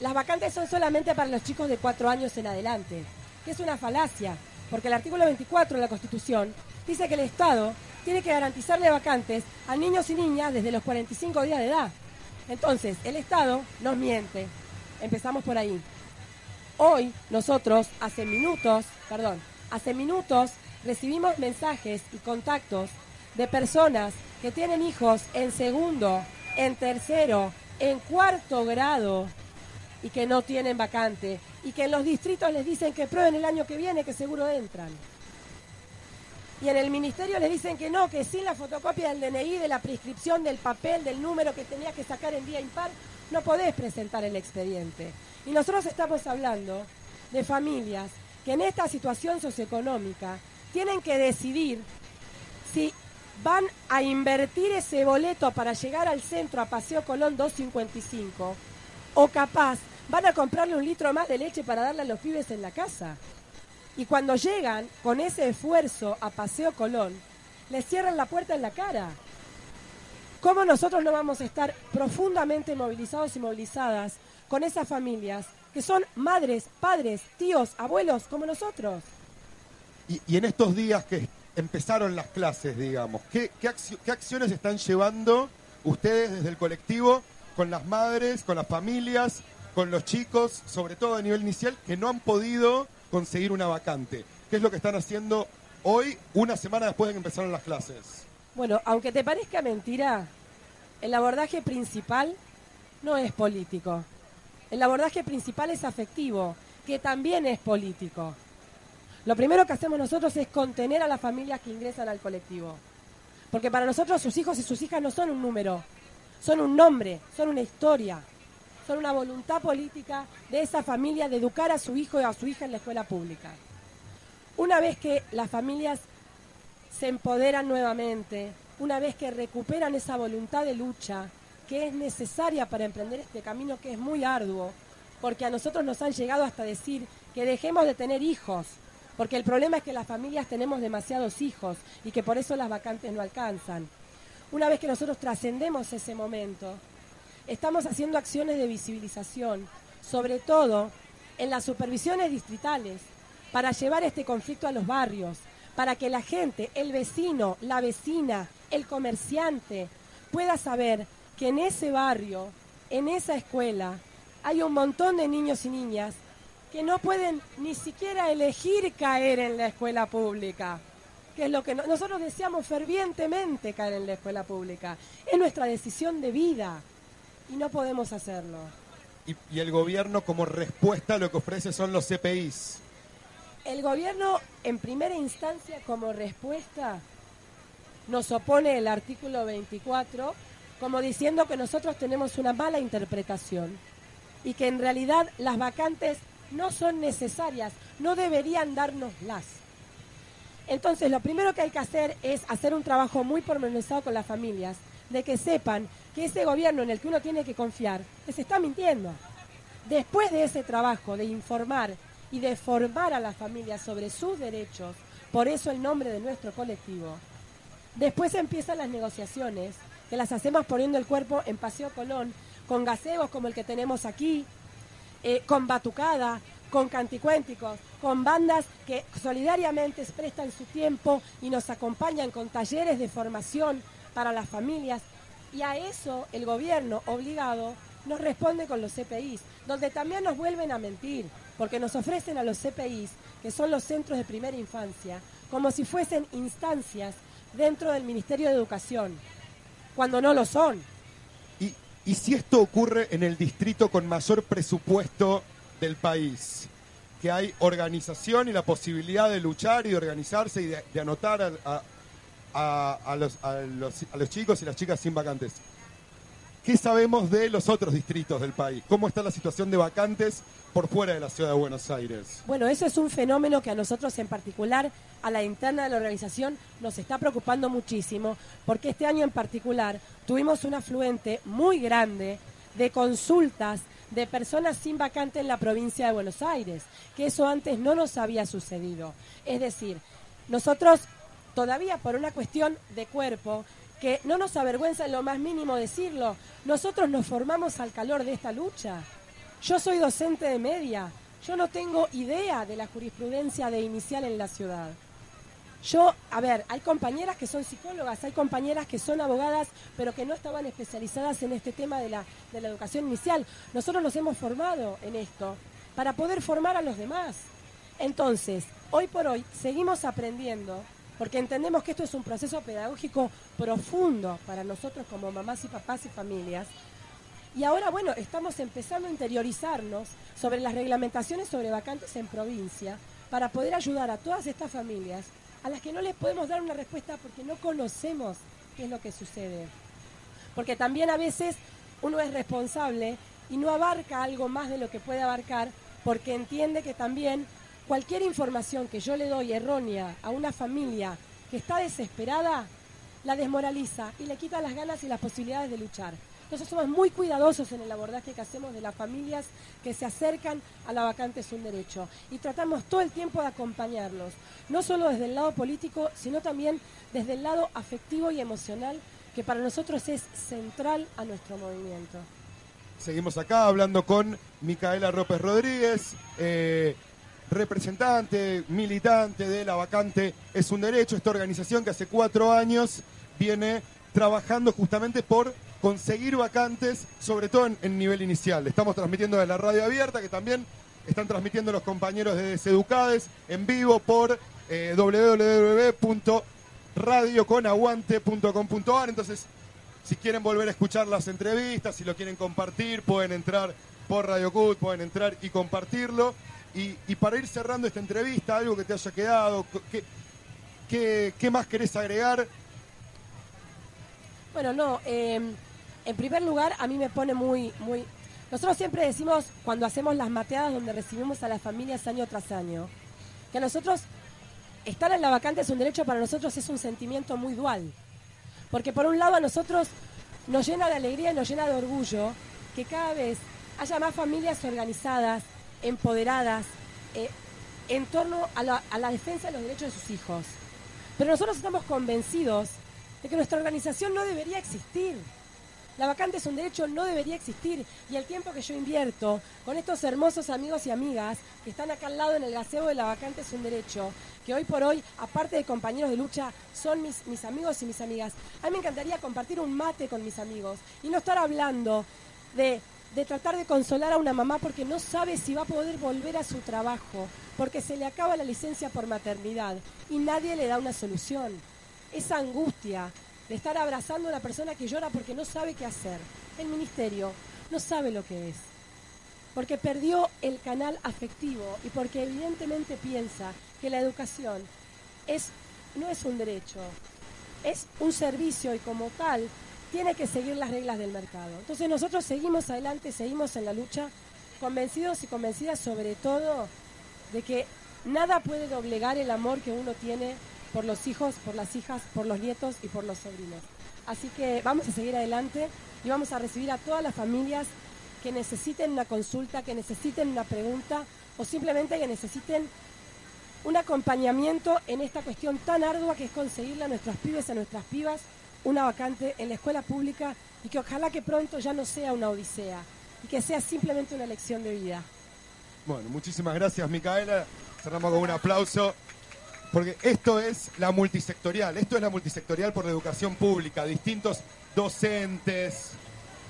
las vacantes son solamente para los chicos de cuatro años en adelante, que es una falacia, porque el artículo 24 de la Constitución dice que el Estado tiene que garantizarle vacantes a niños y niñas desde los 45 días de edad. Entonces, el Estado nos miente. Empezamos por ahí. Hoy nosotros, hace minutos, perdón, hace minutos recibimos mensajes y contactos de personas que tienen hijos en segundo, en tercero, en cuarto grado y que no tienen vacante y que en los distritos les dicen que prueben el año que viene que seguro entran. Y en el ministerio les dicen que no, que sin la fotocopia del DNI, de la prescripción, del papel, del número que tenías que sacar en día impar, no podés presentar el expediente. Y nosotros estamos hablando de familias que en esta situación socioeconómica tienen que decidir si van a invertir ese boleto para llegar al centro a Paseo Colón 255 o capaz van a comprarle un litro más de leche para darle a los pibes en la casa. Y cuando llegan con ese esfuerzo a Paseo Colón, les cierran la puerta en la cara. ¿Cómo nosotros no vamos a estar profundamente movilizados y movilizadas con esas familias que son madres, padres, tíos, abuelos como nosotros? Y, y en estos días que empezaron las clases, digamos, ¿qué, qué, accio- qué acciones están llevando ustedes desde el colectivo con las madres, con las familias, con los chicos, sobre todo a nivel inicial, que no han podido conseguir una vacante? ¿Qué es lo que están haciendo hoy, una semana después de que empezaron las clases? Bueno, aunque te parezca mentira, el abordaje principal no es político. El abordaje principal es afectivo, que también es político. Lo primero que hacemos nosotros es contener a las familias que ingresan al colectivo. Porque para nosotros sus hijos y sus hijas no son un número, son un nombre, son una historia, son una voluntad política de esa familia de educar a su hijo y a su hija en la escuela pública. Una vez que las familias se empoderan nuevamente, una vez que recuperan esa voluntad de lucha que es necesaria para emprender este camino que es muy arduo, porque a nosotros nos han llegado hasta decir que dejemos de tener hijos, porque el problema es que las familias tenemos demasiados hijos y que por eso las vacantes no alcanzan. Una vez que nosotros trascendemos ese momento, estamos haciendo acciones de visibilización, sobre todo en las supervisiones distritales, para llevar este conflicto a los barrios, para que la gente, el vecino, la vecina, el comerciante, pueda saber que en ese barrio, en esa escuela, hay un montón de niños y niñas que no pueden ni siquiera elegir caer en la escuela pública, que es lo que no- nosotros deseamos fervientemente caer en la escuela pública. Es nuestra decisión de vida y no podemos hacerlo. Y, y el gobierno como respuesta lo que ofrece son los CPIs. El gobierno, en primera instancia, como respuesta, nos opone el artículo 24, como diciendo que nosotros tenemos una mala interpretación y que en realidad las vacantes no son necesarias, no deberían dárnoslas. Entonces, lo primero que hay que hacer es hacer un trabajo muy pormenorizado con las familias, de que sepan que ese gobierno en el que uno tiene que confiar les está mintiendo. Después de ese trabajo de informar y de formar a las familias sobre sus derechos, por eso el nombre de nuestro colectivo, después empiezan las negociaciones, que las hacemos poniendo el cuerpo en Paseo Colón, con gazebos como el que tenemos aquí, eh, con batucada, con canticuénticos, con bandas que solidariamente prestan su tiempo y nos acompañan con talleres de formación para las familias. Y a eso el gobierno obligado nos responde con los CPIs, donde también nos vuelven a mentir, porque nos ofrecen a los CPIs, que son los centros de primera infancia, como si fuesen instancias dentro del Ministerio de Educación, cuando no lo son. Y, y si esto ocurre en el distrito con mayor presupuesto del país, que hay organización y la posibilidad de luchar y de organizarse y de, anotar a, a los- a los chicos y las chicas sin vacantes. ¿Qué sabemos de los otros distritos del país? ¿Cómo está la situación de vacantes por fuera de la ciudad de Buenos Aires? Bueno, eso es un fenómeno que a nosotros en particular, a la interna de la organización, nos está preocupando muchísimo, porque este año en particular tuvimos un afluente muy grande de consultas de personas sin vacante en la provincia de Buenos Aires, que eso antes no nos había sucedido. Es decir, nosotros todavía por una cuestión de cuerpo, que no nos avergüenza en lo más mínimo decirlo, nosotros nos formamos al calor de esta lucha. Yo soy docente de media, yo no tengo idea de la jurisprudencia de inicial en la ciudad. Yo, a ver, hay compañeras que son psicólogas, hay compañeras que son abogadas, pero que no estaban especializadas en este tema de la, de la educación inicial. Nosotros nos hemos formado en esto para poder formar a los demás. Entonces, hoy por hoy seguimos aprendiendo, porque entendemos que esto es un proceso pedagógico profundo para nosotros como mamás y papás y familias. Y ahora, bueno, estamos empezando a interiorizarnos sobre las reglamentaciones sobre vacantes en provincia para poder ayudar a todas estas familias a las que no les podemos dar una respuesta porque no conocemos qué es lo que sucede. Porque también a veces uno es responsable y no abarca algo más de lo que puede abarcar porque entiende que también cualquier información que yo le doy errónea a una familia que está desesperada, la desmoraliza y le quita las ganas y las posibilidades de luchar. Entonces somos muy cuidadosos en el abordaje que hacemos de las familias que se acercan a la vacante es un derecho y tratamos todo el tiempo de acompañarlos, no solo desde el lado político, sino también desde el lado afectivo y emocional que para nosotros es central a nuestro movimiento. Seguimos acá hablando con Micaela López Rodríguez, eh, representante, militante de la vacante Es un Derecho, esta organización que hace cuatro años viene trabajando justamente por conseguir vacantes, sobre todo en, nivel inicial. Estamos transmitiendo de la radio abierta, que también están transmitiendo los compañeros de Deseducades en vivo por eh, www.radioconaguante.com.ar. Entonces, si quieren volver a escuchar las entrevistas, si lo quieren compartir, pueden entrar por Radio Cut, pueden entrar y compartirlo. Y, para ir cerrando esta entrevista, algo que te haya quedado, ¿qué, qué, más querés agregar? Bueno, no, eh, en primer lugar, a mí me pone muy, muy... Nosotros siempre decimos, cuando hacemos las mateadas donde recibimos a las familias año tras año, que a nosotros estar en la vacante es un derecho, para nosotros es un sentimiento muy dual. Porque por un lado a nosotros nos llena de alegría y nos llena de orgullo que cada vez haya más familias organizadas, empoderadas, eh, en torno a la, defensa de los derechos de sus hijos. Pero nosotros estamos convencidos de que nuestra organización no debería existir la vacante es un derecho, no debería existir. Y el tiempo que yo invierto con estos hermosos amigos y amigas que están acá al lado en el gazebo de la vacante es un derecho, que hoy por hoy, aparte de compañeros de lucha, son mis, mis amigos y mis amigas. A mí me encantaría compartir un mate con mis amigos y no estar hablando de de tratar de consolar a una mamá porque no sabe si va a poder volver a su trabajo, porque se le acaba la licencia por maternidad y nadie le da una solución. Esa angustia, de estar abrazando a una persona que llora porque no sabe qué hacer. El ministerio no sabe lo que es, porque perdió el canal afectivo y porque evidentemente piensa que la educación es, no es un derecho, es un servicio y como tal tiene que seguir las reglas del mercado. Entonces nosotros seguimos adelante, seguimos en la lucha, convencidos y convencidas sobre todo de que nada puede doblegar el amor que uno tiene por los hijos, por las hijas, por los nietos y por los sobrinos. Así que vamos a seguir adelante y vamos a recibir a todas las familias que necesiten una consulta, que necesiten una pregunta o simplemente que necesiten un acompañamiento en esta cuestión tan ardua que es conseguirle a nuestros pibes, a nuestras pibas, una vacante en la escuela pública y que ojalá que pronto ya no sea una odisea y que sea simplemente una lección de vida. Bueno, muchísimas gracias Micaela. Cerramos con un aplauso. Porque esto es la multisectorial, esto es la multisectorial por la educación pública, distintos docentes,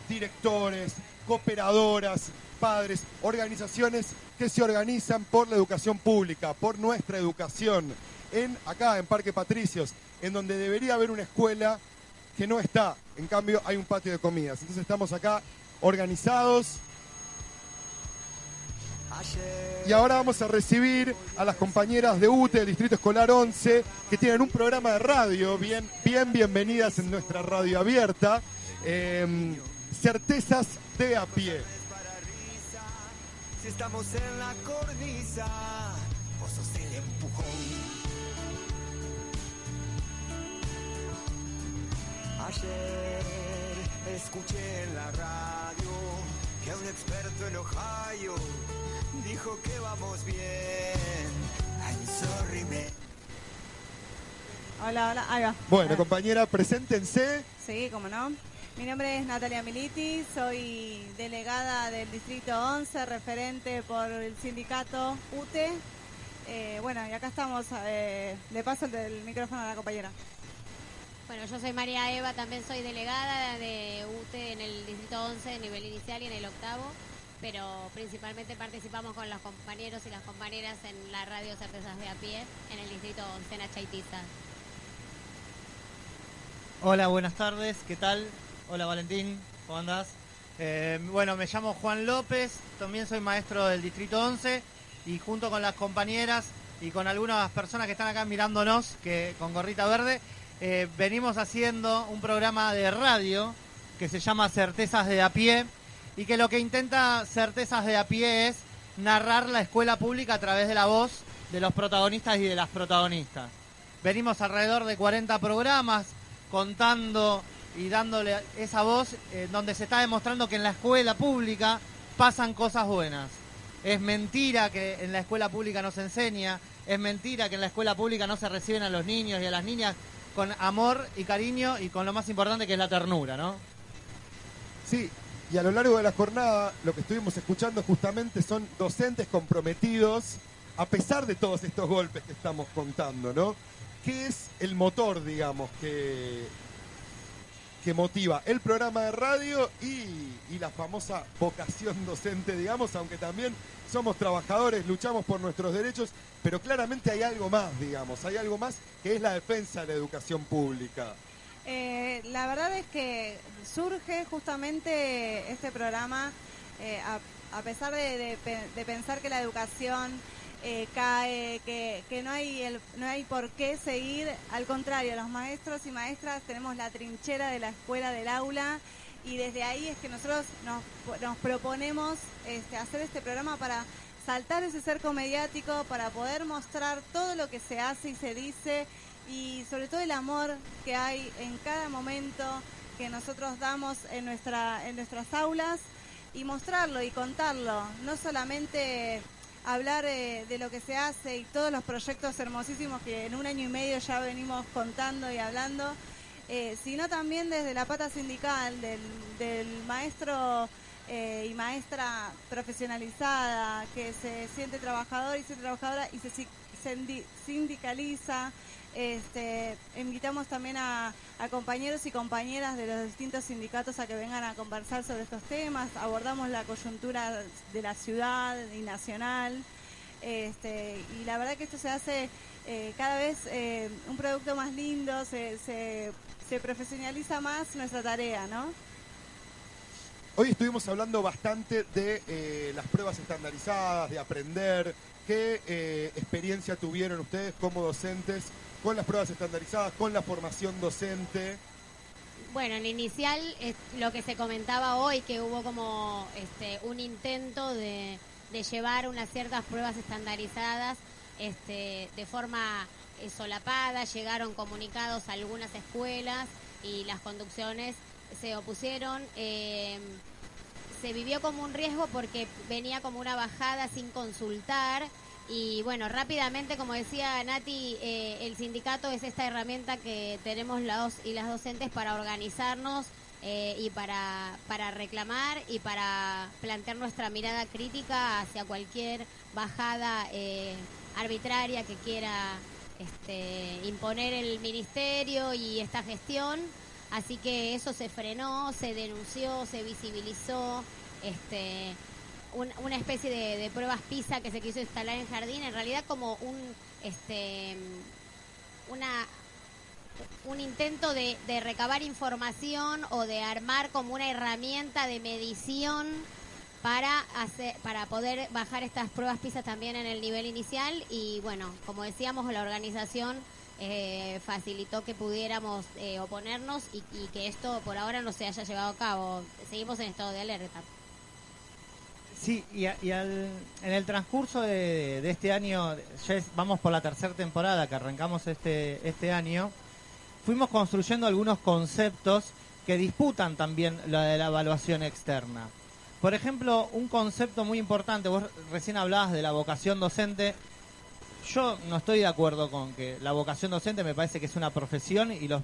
directores, cooperadoras, padres, organizaciones que se organizan por la educación pública, por nuestra educación, en acá en Parque Patricios, en donde debería haber una escuela que no está, en cambio hay un patio de comidas. Entonces estamos acá organizados y ahora vamos a recibir a las compañeras de UTE del Distrito Escolar 11 que tienen un programa de radio. Bien, bien bienvenidas en nuestra radio abierta. Em, certezas de a pie. Estamos en la cornisa, vos sos el empujón. Ayer escuché en la radio que un experto en Ohio dijo que vamos bien. I'm sorry, man. Hola, hola, ahí va. Bueno, compañera, preséntense. Sí, cómo no. Mi nombre es Natalia Militi, soy delegada del Distrito 11, referente por el sindicato UTE. Eh, bueno, y acá estamos, eh, le paso el del micrófono a la compañera. Bueno, yo soy María Eva, también soy delegada de UTE en el Distrito 11, en nivel inicial y en el octavo, pero principalmente participamos con los compañeros y las compañeras en la radio Certezas de a pie en el Distrito 11, en Achaitiza. Hola, buenas tardes, ¿qué tal? Hola Valentín, ¿cómo andás? Eh, bueno, me llamo Juan López, también soy maestro del Distrito 11 y junto con las compañeras y con algunas personas que están acá mirándonos, que con gorrita verde, eh, venimos haciendo un programa de radio que se llama Certezas de a pie y que lo que intenta Certezas de a pie es narrar la escuela pública a través de la voz de los protagonistas y de las protagonistas. Venimos alrededor de 40 programas contando y dándole esa voz eh, donde se está demostrando que en la escuela pública pasan cosas buenas. Es mentira que en la escuela pública no se enseña, es mentira que en la escuela pública no se reciben a los niños y a las niñas con amor y cariño y con lo más importante que es la ternura, ¿no? Sí, y a lo largo de la jornada lo que estuvimos escuchando justamente son docentes comprometidos a pesar de todos estos golpes que estamos contando, ¿no? ¿Qué es el motor, digamos, que, que motiva el programa de radio y, y la famosa vocación docente, digamos, aunque también somos trabajadores, luchamos por nuestros derechos, pero claramente hay algo más, digamos, hay algo más que es la defensa de la educación pública. Eh, la verdad es que surge justamente este programa eh, a, pesar de, de pensar que la educación eh, cae, que, que no, hay el- no hay por qué seguir. Al contrario, los maestros y maestras tenemos la trinchera de la escuela del aula y desde ahí es que nosotros nos, nos proponemos este, hacer este programa para saltar ese cerco mediático, para poder mostrar todo lo que se hace y se dice y sobre todo el amor que hay en cada momento que nosotros damos en, nuestra, en nuestras aulas y mostrarlo y contarlo, no solamente hablar eh, de lo que se hace y todos los proyectos hermosísimos que en un año y medio ya venimos contando y hablando, eh, sino también desde la pata sindical, del, maestro eh, y maestra profesionalizada que se siente trabajador y siente trabajadora y se sindicaliza. Este, invitamos también a, compañeros y compañeras de los distintos sindicatos a que vengan a conversar sobre estos temas. Abordamos la coyuntura de la ciudad y nacional. Este, y la verdad que esto se hace eh, cada vez eh, un producto más lindo, se, se, profesionaliza más nuestra tarea, ¿no? Hoy estuvimos hablando bastante de eh, las pruebas estandarizadas, de aprender. ¿Qué experiencia tuvieron ustedes como docentes con las pruebas estandarizadas, con la formación docente? Bueno, en inicial es lo que se comentaba hoy, que hubo como este, un intento de, llevar unas ciertas pruebas estandarizadas este, de forma eh, solapada, llegaron comunicados a algunas escuelas y las conducciones se opusieron. eh, se vivió como un riesgo porque venía como una bajada sin consultar y bueno, rápidamente, como decía Nati, eh, el sindicato es esta herramienta que tenemos los y las docentes para organizarnos eh, y para, para reclamar y para plantear nuestra mirada crítica hacia cualquier bajada eh, arbitraria que quiera este, imponer el ministerio y esta gestión. Así que eso se frenó, se denunció, se visibilizó. Este, un- una especie de, pruebas PISA que se quiso instalar en jardín, en realidad como un este una un intento de, recabar información o de armar como una herramienta de medición para hacer para poder bajar estas pruebas PISA también en el nivel inicial. Y bueno como decíamos la organización eh, facilitó que pudiéramos eh, oponernos y que esto por ahora no se haya llevado a cabo. Seguimos en estado de alerta Sí, y, a- y al- en el transcurso de, este año, ya vamos por la tercera temporada que arrancamos este, este año, fuimos construyendo algunos conceptos que disputan también la de la evaluación externa. Por ejemplo, un concepto muy importante, vos recién hablabas de la vocación docente. Yo no estoy de acuerdo con que la vocación docente me parece que es una profesión y los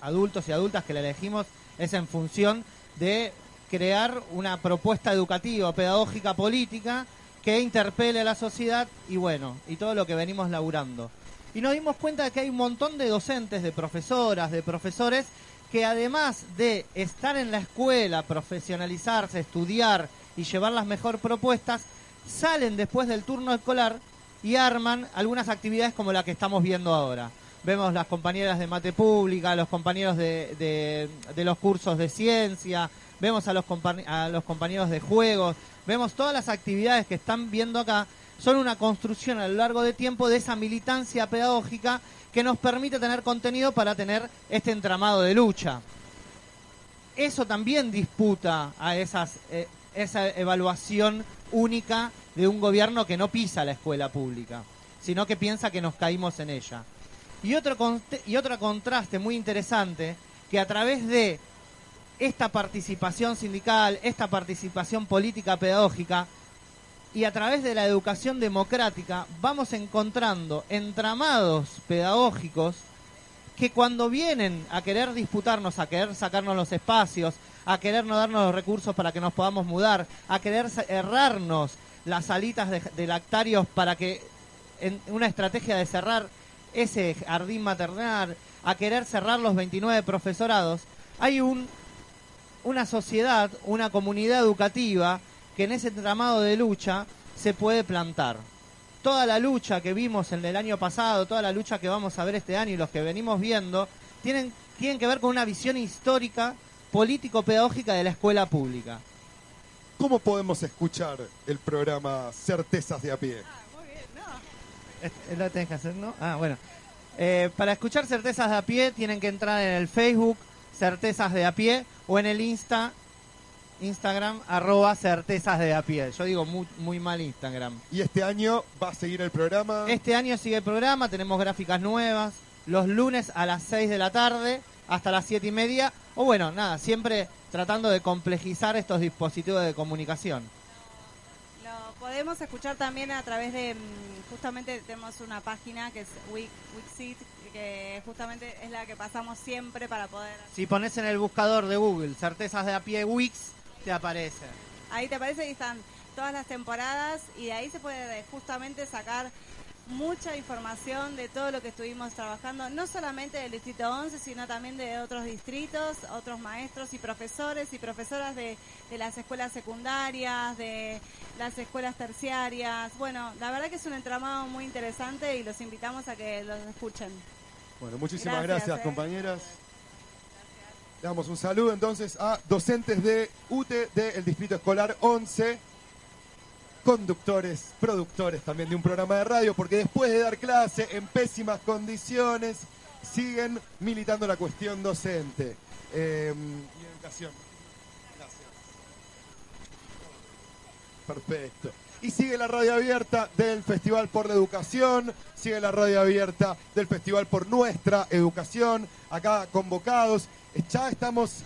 adultos y adultas que la elegimos es en función de crear una propuesta educativa, pedagógica, política que interpele a la sociedad y bueno, y todo lo que venimos laburando. Y nos dimos cuenta de que hay un montón de docentes, de profesoras, de profesores que además de estar en la escuela, profesionalizarse, estudiar y llevar las mejor propuestas, salen después del turno escolar y arman algunas actividades como la que estamos viendo ahora. Vemos las compañeras de mate pública, los compañeros de, de- de los cursos de ciencia, vemos a los, a los compañeros de juegos, vemos todas las actividades que están viendo acá, son una construcción a lo largo de tiempo de esa militancia pedagógica que nos permite tener contenido para tener este entramado de lucha. Eso también disputa a esas, eh, esa evaluación única de un gobierno que no pisa la escuela pública, sino que piensa que nos caímos en ella. Y otro, y otro contraste muy interesante, que a través de esta participación sindical, esta participación política pedagógica, y a través de la educación democrática vamos encontrando entramados pedagógicos que cuando vienen a querer disputarnos, a querer sacarnos los espacios, a querer no darnos los recursos para que nos podamos mudar, a querer errarnos las salitas de, de lactarios para que en una estrategia de cerrar ese jardín maternal, a querer cerrar los 29 profesorados, hay un, una sociedad, una comunidad educativa que en ese entramado de lucha se puede plantar. Toda la lucha que vimos en el año pasado, toda la lucha que vamos a ver este año y los que venimos viendo, tienen, tienen que ver con una visión histórica, político-pedagógica de la escuela pública. ¿Cómo podemos escuchar el programa Certezas de a pie? Es lo que tenés que hacer, ¿no? Ah, bueno. Eh, para escuchar Certezas de a pie tienen que entrar en el Facebook Certezas de a pie o en el Insta Instagram arroba Certezas de a pie. Yo digo muy, muy mal Instagram. ¿Y este año va a seguir el programa? Este año sigue el programa, tenemos gráficas nuevas los lunes a las 6 de la tarde hasta las 7 y media. O bueno, nada, siempre tratando de complejizar estos dispositivos de comunicación. Lo podemos escuchar también a través de, mm, justamente tenemos una página que es Wix- Wixit, que justamente es la que pasamos siempre para poder... Si pones en el buscador de Google Certezas de a pie Wix, te aparece. Ahí te parece, ahí están todas las temporadas y de ahí se puede justamente sacar mucha información de todo lo que estuvimos trabajando, no solamente del Distrito 11, sino también de otros distritos, otros maestros y profesores y profesoras de, de las escuelas secundarias, de las escuelas terciarias. Bueno, la verdad que es un entramado muy interesante y los invitamos a que los escuchen. Bueno, muchísimas Gracias, gracias, eh. compañeras. Le damos un saludo entonces a docentes de UTE del Distrito Escolar 11, conductores, productores también de un programa de radio, porque después de dar clase en pésimas condiciones, siguen militando la cuestión docente eh, y educación. Gracias. Perfecto. Y sigue la radio abierta del Festival por la Educación, sigue la radio abierta del Festival por Nuestra Educación, acá convocados. Ya estamos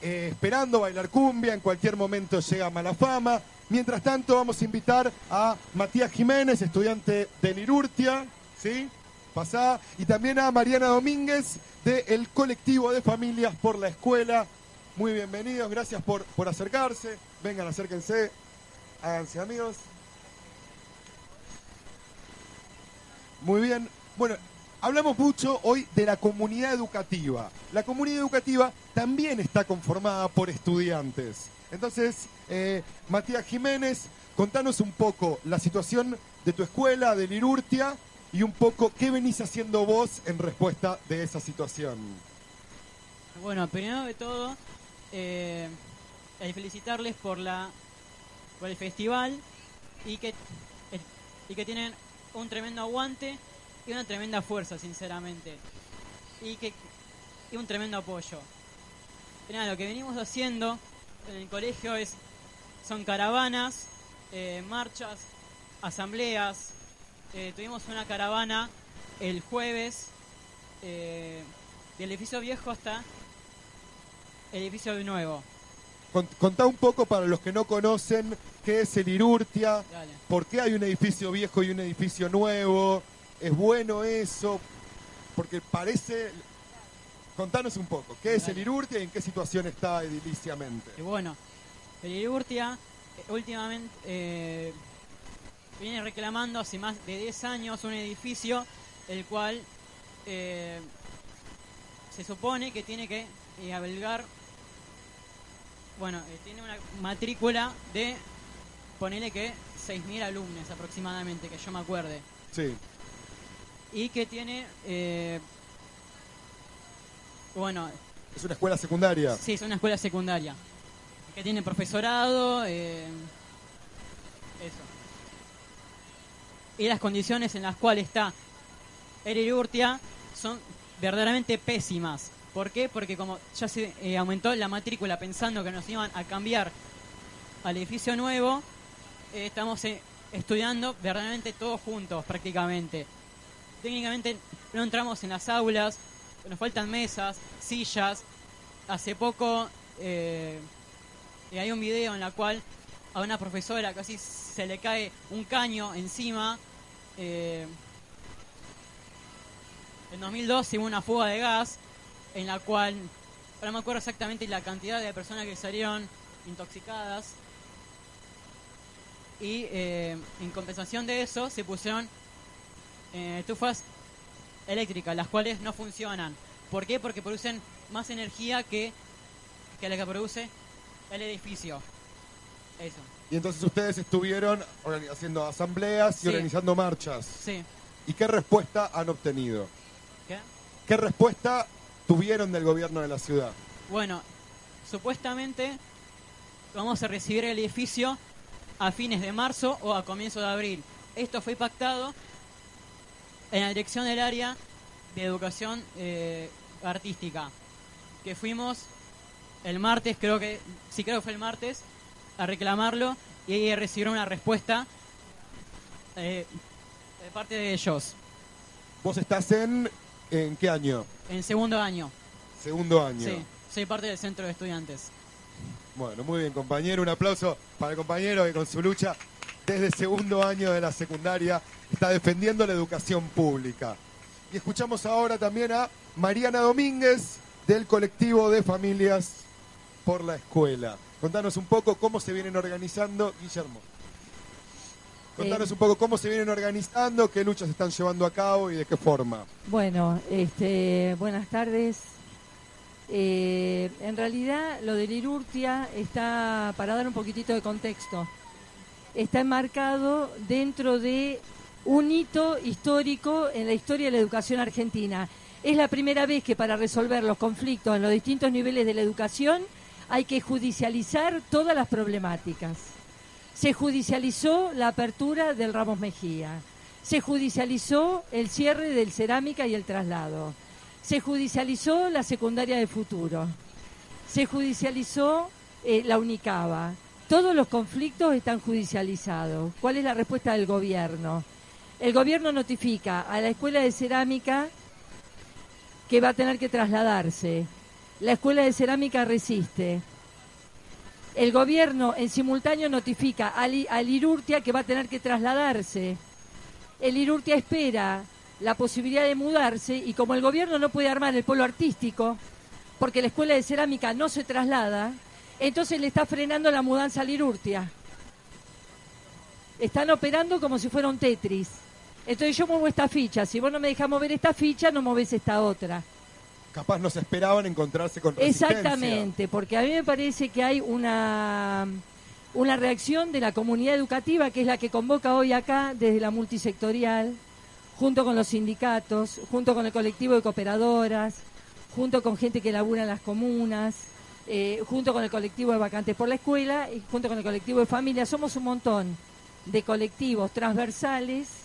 eh, esperando bailar cumbia, en cualquier momento llega Malafama. Mientras tanto vamos a invitar a Matías Jiménez, estudiante de Lirurtia, ¿sí? Pasá, y también a Mariana Domínguez del colectivo de familias por la escuela. Muy bienvenidos, gracias por, por acercarse. Vengan, acérquense, háganse amigos. Muy bien. Bueno, hablamos mucho hoy de la comunidad educativa. La comunidad educativa también está conformada por estudiantes. Entonces, eh, Matías Jiménez, contanos un poco la situación de tu escuela, de Lirurtia, y un poco qué venís haciendo vos en respuesta de esa situación. Bueno, primero de todo, eh, el felicitarles por la por el festival y que y que tienen un tremendo aguante y una tremenda fuerza, sinceramente, y que y un tremendo apoyo. Nada, lo que venimos haciendo en el colegio es son caravanas, eh, marchas, asambleas. Eh, tuvimos una caravana el jueves eh, del edificio viejo hasta el edificio nuevo. Con- Contá un poco para los que no conocen qué es el Irurtia, Dale. por qué hay un edificio viejo y un edificio nuevo, es bueno eso, porque parece... Contanos un poco, ¿qué es el Irurtia y en qué situación está ediliciamente? Y bueno, el Irurtia eh, últimamente eh, viene reclamando hace más de 10 años un edificio el cual eh, se supone que tiene que eh, albergar, bueno, eh, tiene una matrícula de, ponele que 6.000 alumnos aproximadamente, que yo me acuerde. Sí. Y que tiene, eh, bueno, ¿Es una escuela secundaria? Sí, es una escuela secundaria. Que tiene profesorado, eh, eso. Y las condiciones en las cuales está el Irurtia son verdaderamente pésimas. ¿Por qué? Porque como ya se eh, aumentó la matrícula pensando que nos iban a cambiar al edificio nuevo, eh, estamos eh, estudiando verdaderamente todos juntos prácticamente. Técnicamente no entramos en las aulas, nos faltan mesas, sillas. Hace poco hay un video en la cual a una profesora casi se le cae un caño encima. En 2012 hubo una fuga de gas en la cual, ahora no me acuerdo exactamente la cantidad de personas que salieron intoxicadas. Y eh, en compensación de eso se pusieron eh, estufas eléctricas, las cuales no funcionan. ¿Por qué? Porque producen más energía que, que la que produce el edificio. Eso. Y entonces ustedes estuvieron haciendo asambleas y Sí. organizando marchas. Sí. ¿Y qué respuesta han obtenido? ¿Qué? ¿Qué respuesta tuvieron del gobierno de la ciudad? Bueno, supuestamente vamos a recibir el edificio a fines de marzo o a comienzos de abril. Esto fue pactado en la dirección del área de educación eh, artística, que fuimos el martes, creo que, sí creo que fue el martes, a reclamarlo y ahí recibieron una respuesta eh, de parte de ellos, ¿Vos estás en, en qué año? en segundo año. Segundo año. Sí, soy parte del centro de estudiantes. Bueno, muy bien, compañero. Un aplauso para el compañero que con su lucha desde segundo año de la secundaria está defendiendo la educación pública. Y escuchamos ahora también a Mariana Domínguez del colectivo de familias por la escuela. Contanos un poco cómo se vienen organizando, Guillermo. Contanos un poco cómo se vienen organizando, qué luchas están llevando a cabo y de qué forma. Bueno, este, buenas tardes. Eh, en realidad, lo del Irurtia está, para dar un poquitito de contexto, está enmarcado dentro de un hito histórico en la historia de la educación argentina. Es la primera vez que para resolver los conflictos en los distintos niveles de la educación hay que judicializar todas las problemáticas. Se judicializó la apertura del Ramos Mejía. Se judicializó el cierre del cerámica y el traslado. Se judicializó la secundaria de futuro. Se judicializó eh, la Unicaba. Todos los conflictos están judicializados. ¿Cuál es la respuesta del gobierno? El gobierno notifica a la escuela de cerámica que va a tener que trasladarse. La escuela de cerámica resiste. El gobierno en simultáneo notifica al, al que va a tener que trasladarse. El Irurtia espera la posibilidad de mudarse y como el gobierno no puede armar el polo artístico, porque la escuela de cerámica no se traslada, entonces le está frenando la mudanza al Irurtia. Están operando como si fuera un Tetris. Entonces yo muevo esta ficha. Si vos no me dejas mover esta ficha, no moves esta otra. Capaz no se esperaban encontrarse con resistencia. Exactamente, porque a mí me parece que hay una, una reacción de la comunidad educativa, que es la que convoca hoy acá desde la multisectorial, junto con los sindicatos, junto con el colectivo de cooperadoras, junto con gente que labura en las comunas, eh, junto con el colectivo de vacantes por la escuela y junto con el colectivo de familias. Somos un montón de colectivos transversales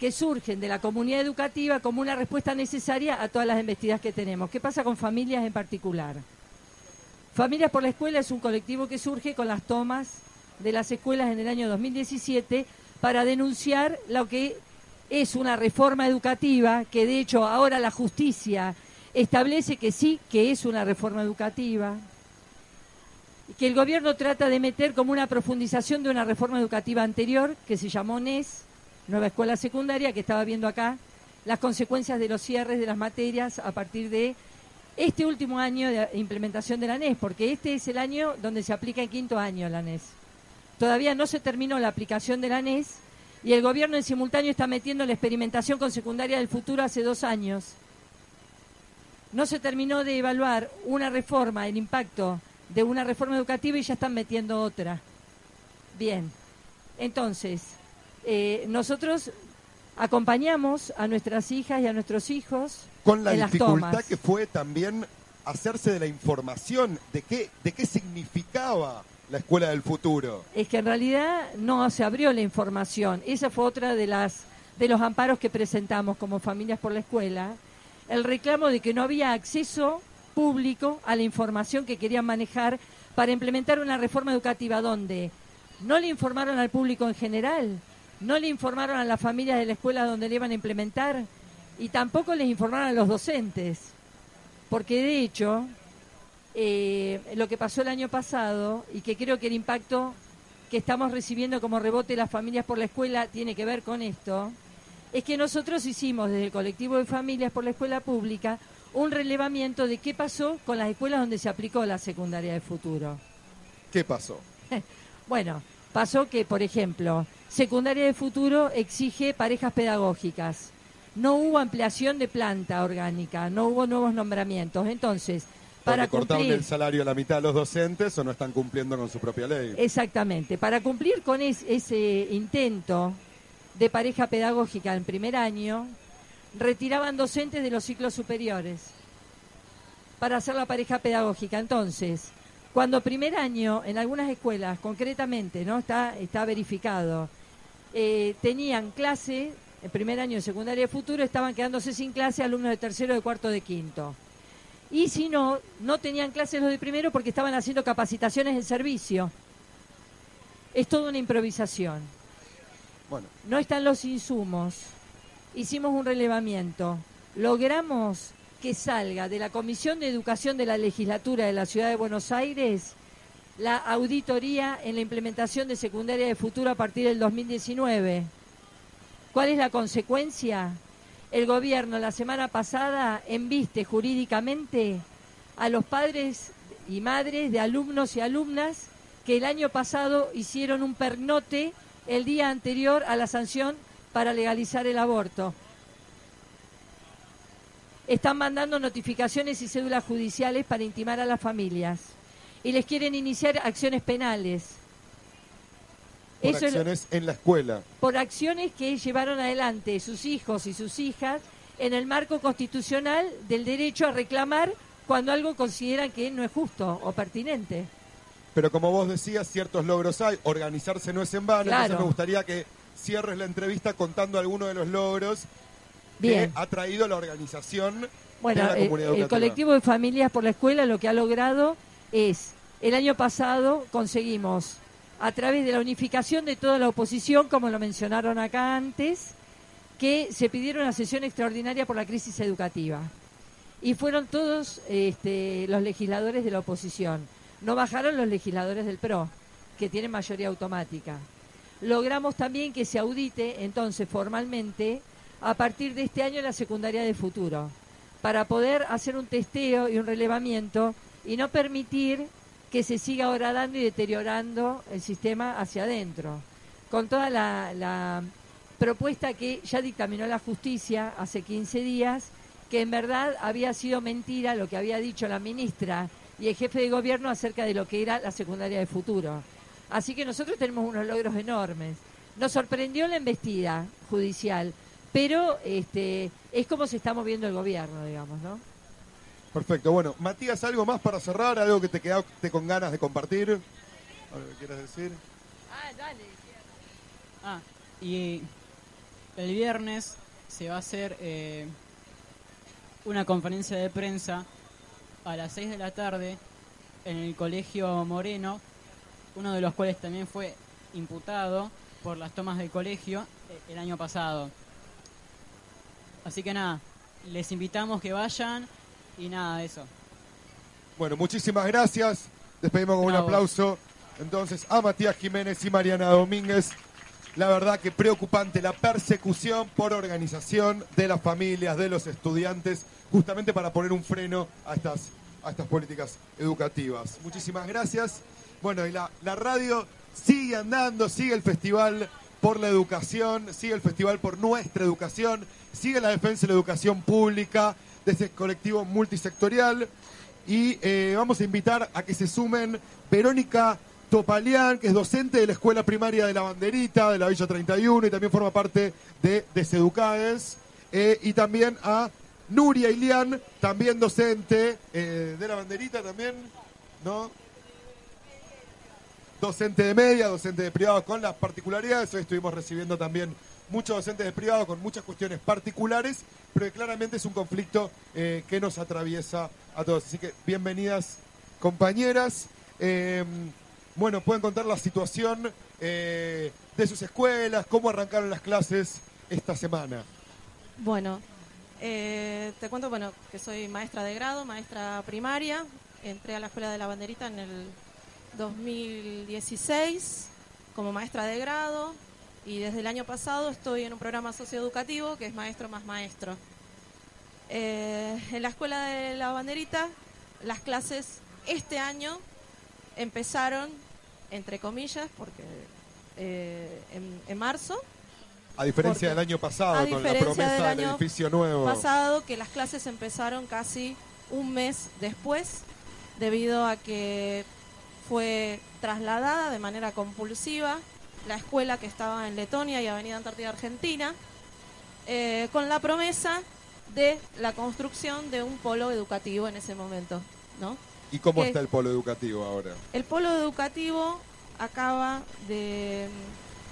que surgen de la comunidad educativa como una respuesta necesaria a todas las embestidas que tenemos. ¿Qué pasa con familias en particular? Familias por la Escuela es un colectivo que surge con las tomas de las escuelas en el año 2017 para denunciar lo que es una reforma educativa, que de hecho ahora la justicia establece que sí, que es una reforma educativa. que el gobierno trata de meter como una profundización de una reforma educativa anterior que se llamó NES, Nueva Escuela Secundaria, que estaba viendo acá las consecuencias de los cierres de las materias a partir de este último año de implementación de la NES, porque este es el año donde se aplica en quinto año la NES. Todavía no se terminó la aplicación de la NES y el gobierno en simultáneo está metiendo la experimentación con secundaria del futuro hace dos años. No se terminó de evaluar una reforma, el impacto de una reforma educativa y ya están metiendo otra. Bien, entonces, eh, nosotros acompañamos a nuestras hijas y a nuestros hijos Con la en dificultad que fue también hacerse de la información de qué, de qué significaba la escuela del futuro. Es que en realidad no se abrió la información. Esa fue otra de las de los amparos que presentamos como familias por la escuela, el reclamo de que no había acceso público a la información que querían manejar para implementar una reforma educativa donde no le informaron al público en general, no le informaron a las familias de la escuela donde le iban a implementar y tampoco les informaron a los docentes. Porque de hecho, eh, lo que pasó el año pasado y que creo que el impacto que estamos recibiendo como rebote las familias por la escuela tiene que ver con esto, es que nosotros hicimos desde el colectivo de familias por la escuela pública un relevamiento de qué pasó con las escuelas donde se aplicó la secundaria de futuro. ¿Qué pasó? [LAUGHS] Bueno, pasó que, por ejemplo, secundaria de futuro exige parejas pedagógicas. No hubo ampliación de planta orgánica, no hubo nuevos nombramientos. Entonces, para Porque cortaron cumplir... el salario a la mitad a los docentes o no están cumpliendo con su propia ley. Exactamente. Para cumplir con es- ese intento de pareja pedagógica en primer año, retiraban docentes de los ciclos superiores para hacer la pareja pedagógica. Entonces, cuando primer año, en algunas escuelas, concretamente, no está, está verificado, eh, tenían clase, en primer año de secundaria de futuro, estaban quedándose sin clase alumnos de tercero, de cuarto, de quinto. Y si no, no tenían clases los de primero porque estaban haciendo capacitaciones en servicio. Es toda una improvisación. Bueno, No están los insumos. Hicimos un relevamiento. Logramos que salga de la Comisión de Educación de la Legislatura de la Ciudad de Buenos Aires la auditoría en la implementación de secundaria de futuro a partir del 2019. ¿Cuál es la consecuencia? El gobierno la semana pasada embiste jurídicamente a los padres y madres de alumnos y alumnas que el año pasado hicieron un pernote el día anterior a la sanción para legalizar el aborto. Están mandando notificaciones y cédulas judiciales para intimar a las familias y les quieren iniciar acciones penales. por Eso es lo- acciones en la escuela. por acciones que llevaron adelante sus hijos y sus hijas en el marco constitucional del derecho a reclamar cuando algo consideran que no es justo o pertinente. Pero como vos decías, ciertos logros hay. Organizarse no es en vano. Claro. Entonces me gustaría que cierres la entrevista contando algunos de los logros Bien. que ha traído la organización Bueno, de la eh, comunidad el educativa. colectivo de familias por la escuela lo que ha logrado es, el año pasado conseguimos, a través de la unificación de toda la oposición, como lo mencionaron acá antes, que se pidieron una sesión extraordinaria por la crisis educativa. Y fueron todos este, los legisladores de la oposición. No bajaron los legisladores del PRO, que tienen mayoría automática. Logramos también que se audite entonces formalmente a partir de este año la secundaria de futuro, para poder hacer un testeo y un relevamiento y no permitir que se siga horadando y deteriorando el sistema hacia adentro. Con toda la, la propuesta que ya dictaminó la justicia hace 15 días, que en verdad había sido mentira lo que había dicho la ministra y el jefe de gobierno acerca de lo que era la secundaria de futuro. Así que nosotros tenemos unos logros enormes. Nos sorprendió la embestida judicial, pero este, es como se está moviendo el gobierno, digamos, ¿no? Perfecto. Bueno, Matías, ¿algo más para cerrar? ¿Algo que te quedaste con ganas de compartir? ¿Algo que quieras decir? Ah, dale. Ah, y el viernes se va a hacer eh, una conferencia de prensa a las 6 de la tarde en el Colegio Moreno, uno de los cuales también fue imputado por las tomas del colegio eh, el año pasado. Así que nada, les invitamos que vayan y nada, eso. Bueno, muchísimas gracias. Despedimos con un aplauso entonces a Matías Jiménez y Mariana Domínguez. La verdad que preocupante la persecución por organización de las familias, de los estudiantes, justamente para poner un freno a estas, a estas políticas educativas. Muchísimas gracias. Bueno, y la, la radio sigue andando, sigue el festival por la educación, sigue el festival por nuestra educación, sigue la defensa de la educación pública, de este colectivo multisectorial. Y eh, vamos a invitar a que se sumen Verónica Topalián, que es docente de la Escuela Primaria de la Banderita, de la Villa 31, y también forma parte de Deseducades. Eh, y también a Nuria Ilián, también docente eh, de la Banderita también, ¿no? Docente de media, docente de privado, con las particularidades. Hoy estuvimos recibiendo también muchos docentes de privado con muchas cuestiones particulares, pero que claramente es un conflicto eh, que nos atraviesa a todos. Así que bienvenidas compañeras. Eh, bueno, pueden contar la situación eh, de sus escuelas, cómo arrancaron las clases esta semana. Bueno, te cuento bueno que soy maestra de grado, maestra primaria. Entré a la Escuela de la Banderita en el 2016 como maestra de grado y desde el año pasado estoy en un programa socioeducativo que es Maestro más Maestro. Eh, en la Escuela de la Banderita las clases este año empezaron, entre comillas, porque eh, en, en marzo, A diferencia del año pasado, con la promesa del del edificio nuevo. pasado que las clases empezaron casi un mes después debido a que fue trasladada de manera compulsiva la escuela que estaba en Letonia y Avenida Antártida Argentina eh, con la promesa de la construcción de un polo educativo en ese momento, ¿no? ¿Y cómo que- está el polo educativo ahora? El polo educativo acaba de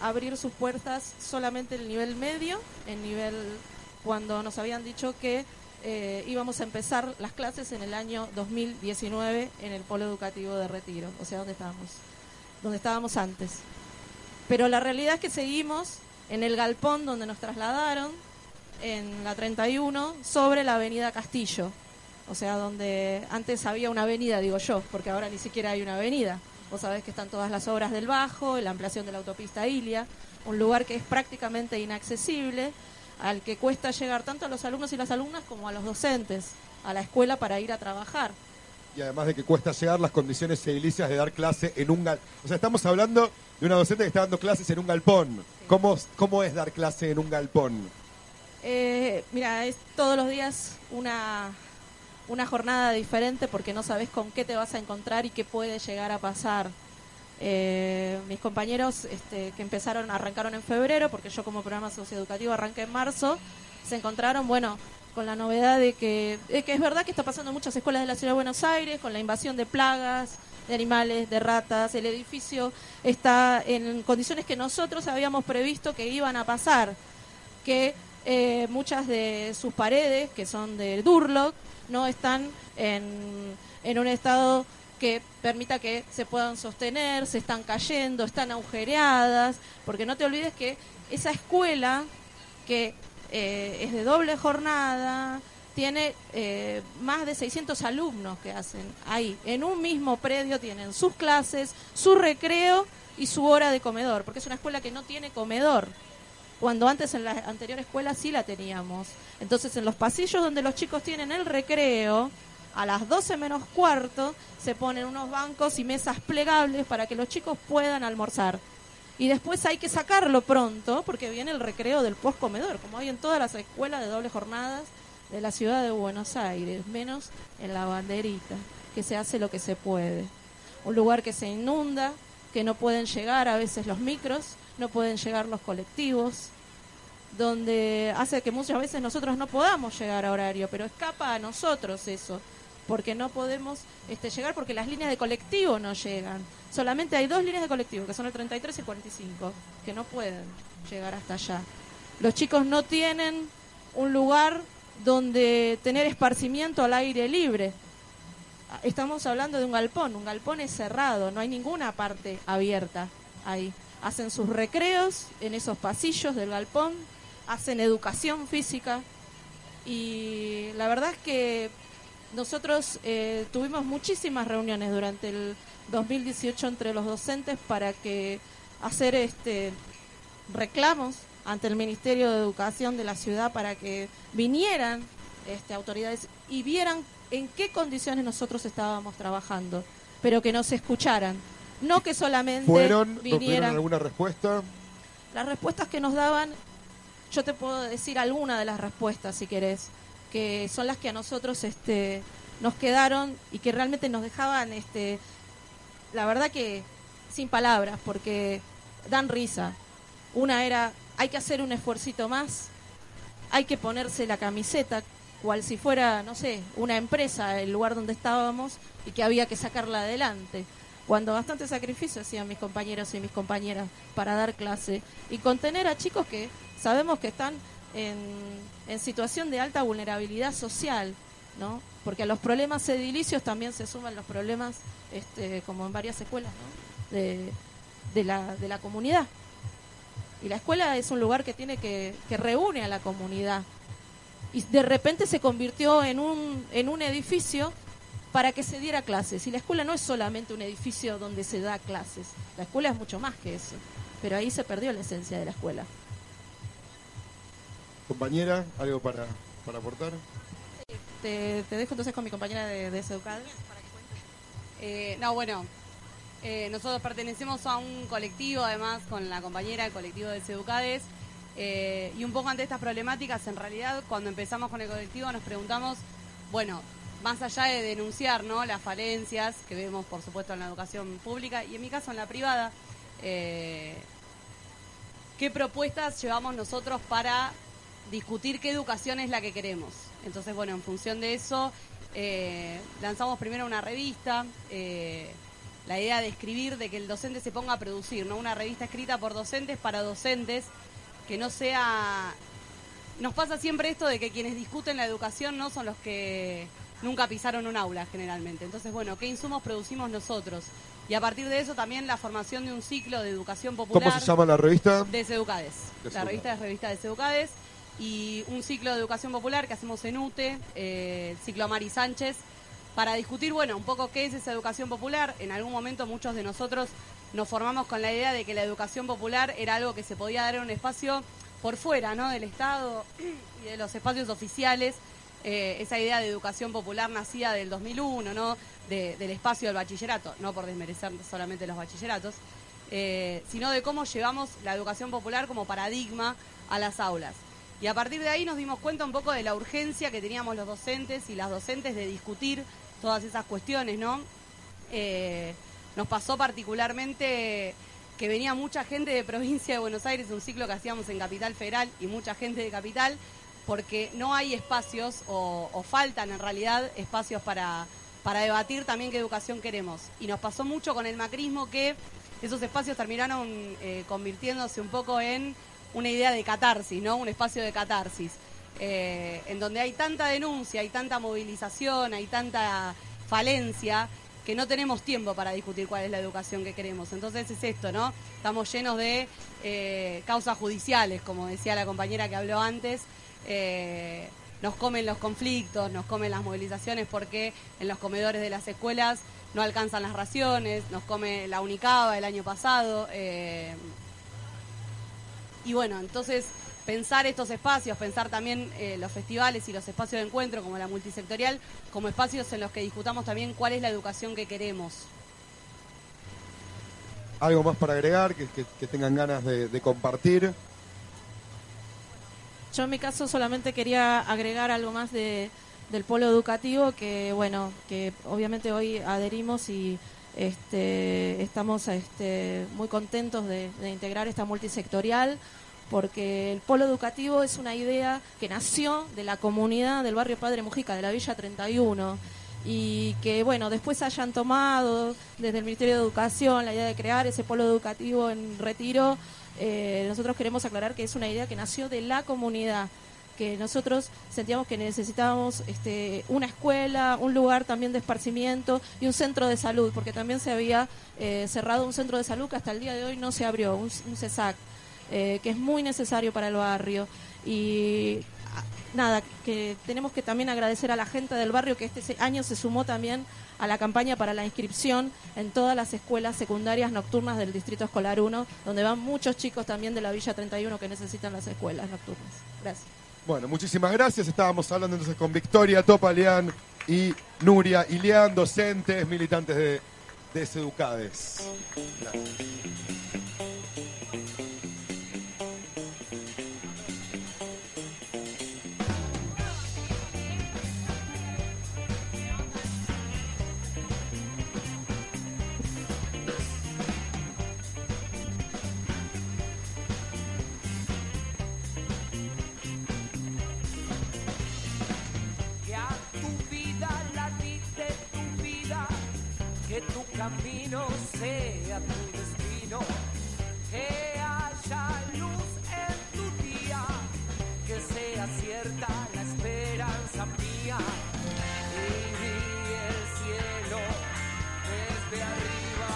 mm, abrir sus puertas solamente en el nivel medio, en nivel cuando nos habían dicho que eh, íbamos a empezar las clases en el año 2019 en el polo educativo de Retiro, o sea, donde estábamos, donde estábamos antes. Pero la realidad es que seguimos en el galpón donde nos trasladaron, en la 31, sobre la avenida Castillo. O sea, donde antes había una avenida, digo yo, porque ahora ni siquiera hay una avenida. Vos sabés que están todas las obras del Bajo, la ampliación de la autopista Ilia, un lugar que es prácticamente inaccesible, al que cuesta llegar tanto a los alumnos y las alumnas como a los docentes, a la escuela para ir a trabajar. Y además de que cuesta llegar las condiciones edilicias de dar clase en un galpón. O sea, estamos hablando de una docente que está dando clases en un galpón. ¿Cómo, ¿Cómo es dar clase en un galpón? Eh, mira, es todos los días una, una jornada diferente porque no sabes con qué te vas a encontrar y qué puede llegar a pasar. Eh, mis compañeros este, que empezaron, arrancaron en febrero, porque yo como programa socioeducativo arranqué en marzo, se encontraron, bueno, con la novedad de que, de que es verdad que está pasando en muchas escuelas de la ciudad de Buenos Aires, con la invasión de plagas, de animales, de ratas, el edificio está en condiciones que nosotros habíamos previsto que iban a pasar, que eh, muchas de sus paredes, que son de Durlock, no están en, en un estado que permita que se puedan sostener, se están cayendo, están agujereadas, porque no te olvides que esa escuela que eh, es de doble jornada, tiene eh, más de 600 alumnos que hacen ahí. En un mismo predio tienen sus clases, su recreo y su hora de comedor, porque es una escuela que no tiene comedor. Cuando antes en la anterior escuela sí la teníamos. Entonces en los pasillos donde los chicos tienen el recreo, a las 12 menos cuarto se ponen unos bancos y mesas plegables para que los chicos puedan almorzar. Y después hay que sacarlo pronto porque viene el recreo del postcomedor, como hay en todas las escuelas de doble jornadas de la ciudad de Buenos Aires, menos en la banderita, que se hace lo que se puede. Un lugar que se inunda, que no pueden llegar a veces los micros, no pueden llegar los colectivos, donde hace que muchas veces nosotros no podamos llegar a horario, pero escapa a nosotros eso, porque no podemos este, llegar porque las líneas de colectivo no llegan. Solamente hay dos líneas de colectivo, que son el 33 y el 45, que no pueden llegar hasta allá. Los chicos no tienen un lugar donde tener esparcimiento al aire libre. Estamos hablando de un galpón, un galpón es cerrado, no hay ninguna parte abierta ahí. Hacen sus recreos en esos pasillos del galpón, hacen educación física y la verdad es que nosotros eh, tuvimos muchísimas reuniones durante el 2018 entre los docentes para que hacer este reclamos ante el Ministerio de Educación de la ciudad para que vinieran este, autoridades y vieran en qué condiciones nosotros estábamos trabajando, pero que nos escucharan, no que solamente ¿Fueron, ¿Tuvieron vinieran. alguna respuesta? Las respuestas que nos daban, yo te puedo decir alguna de las respuestas si querés, que son las que a nosotros este, nos quedaron y que realmente nos dejaban, este, la verdad que sin palabras, porque dan risa. Una era, hay que hacer un esfuercito más, hay que ponerse la camiseta, cual si fuera, no sé, una empresa, el lugar donde estábamos, y que había que sacarla adelante. Cuando bastante sacrificio hacían mis compañeros y mis compañeras para dar clase y contener a chicos que sabemos que están en, situación de alta vulnerabilidad social, ¿no? Porque a los problemas edilicios también se suman los problemas, este, como en varias escuelas, de, de la, de la comunidad. Y la escuela es un lugar que tiene que, que reúne a la comunidad. Y de repente se convirtió en un, en un edificio para que se diera clases. Y la escuela no es solamente un edificio donde se da clases. La escuela es mucho más que eso. Pero ahí se perdió la esencia de la escuela. Compañera, ¿algo para, para aportar? Te, te dejo entonces con mi compañera de, de Seducad. Eh, no, bueno, eh, nosotros pertenecemos a un colectivo, además, con la compañera del colectivo de Seducades. eh, y un poco ante estas problemáticas, en realidad, cuando empezamos con el colectivo, nos preguntamos, bueno, más allá de denunciar ¿no? las falencias que vemos, por supuesto, en la educación pública y en mi caso en la privada, eh, ¿qué propuestas llevamos nosotros para discutir qué educación es la que queremos? Entonces, bueno, en función de eso, eh, lanzamos primero una revista. eh, la idea de escribir, de que el docente se ponga a producir, ¿no? Una revista escrita por docentes para docentes, que no sea... Nos pasa siempre esto de que quienes discuten la educación no son los que nunca pisaron un aula generalmente. Entonces, bueno, ¿qué insumos producimos nosotros? Y a partir de eso también la formación de un ciclo de educación popular. ¿Cómo se llama la revista? De Seducades. De La revista es revista de Seducades. Y un ciclo de educación popular que hacemos en UTE, eh, el ciclo Mari Sánchez, para discutir, bueno, un poco qué es esa educación popular. En algún momento muchos de nosotros nos formamos con la idea de que la educación popular era algo que se podía dar en un espacio por fuera, ¿no? Del Estado y de los espacios oficiales. Eh, esa idea de educación popular nacida del 2001, ¿no? De- del espacio del bachillerato, no por desmerecer solamente los bachilleratos, eh, sino de cómo llevamos la educación popular como paradigma a las aulas. Y a partir de ahí nos dimos cuenta un poco de la urgencia que teníamos los docentes y las docentes de discutir todas esas cuestiones, ¿no? Eh, nos pasó particularmente que venía mucha gente de provincia de Buenos Aires, un ciclo que hacíamos en Capital Federal y mucha gente de Capital, porque no hay espacios o, faltan en realidad espacios para, para debatir también qué educación queremos. Y nos pasó mucho con el macrismo que esos espacios terminaron eh, convirtiéndose un poco en una idea de catarsis, ¿no? Un espacio de catarsis, eh, en donde hay tanta denuncia, hay tanta movilización, hay tanta falencia que no tenemos tiempo para discutir cuál es la educación que queremos. Entonces es esto, ¿no? Estamos llenos de eh, causas judiciales, como decía la compañera que habló antes. eh, nos comen los conflictos, nos comen las movilizaciones porque en los comedores de las escuelas no alcanzan las raciones, nos come la Unicaba el año pasado. Y bueno, entonces pensar estos espacios, pensar también eh, los festivales y los espacios de encuentro como la multisectorial, como espacios en los que discutamos también cuál es la educación que queremos. ¿Algo más para agregar que, que- que tengan ganas de, de compartir? Yo en mi caso solamente quería agregar algo más de, del polo educativo que bueno, que obviamente hoy adherimos y este, estamos este, muy contentos de, integrar esta multisectorial porque el polo educativo es una idea que nació de la comunidad del barrio Padre Mujica, de la Villa 31 y que bueno, después hayan tomado desde el Ministerio de Educación la idea de crear ese polo educativo en retiro, eh, nosotros queremos aclarar que es una idea que nació de la comunidad, que nosotros sentíamos que necesitábamos este, una escuela, un lugar también de esparcimiento y un centro de salud, porque también se había eh, cerrado un centro de salud que hasta el día de hoy no se abrió, un, un CESAC, eh, que es muy necesario para el barrio. Y nada, que tenemos que también agradecer a la gente del barrio que este año se sumó también a la campaña para la inscripción en todas las escuelas secundarias nocturnas del Distrito Escolar 1, donde van muchos chicos también de la Villa 31 que necesitan las escuelas nocturnas. Gracias. Bueno, muchísimas gracias. Estábamos hablando entonces con Victoria Topalian y Nuria Ilián, docentes, militantes de, de Seducades. Camino sea tu destino, que haya luz en tu día, que sea cierta la esperanza mía. Y el cielo desde arriba.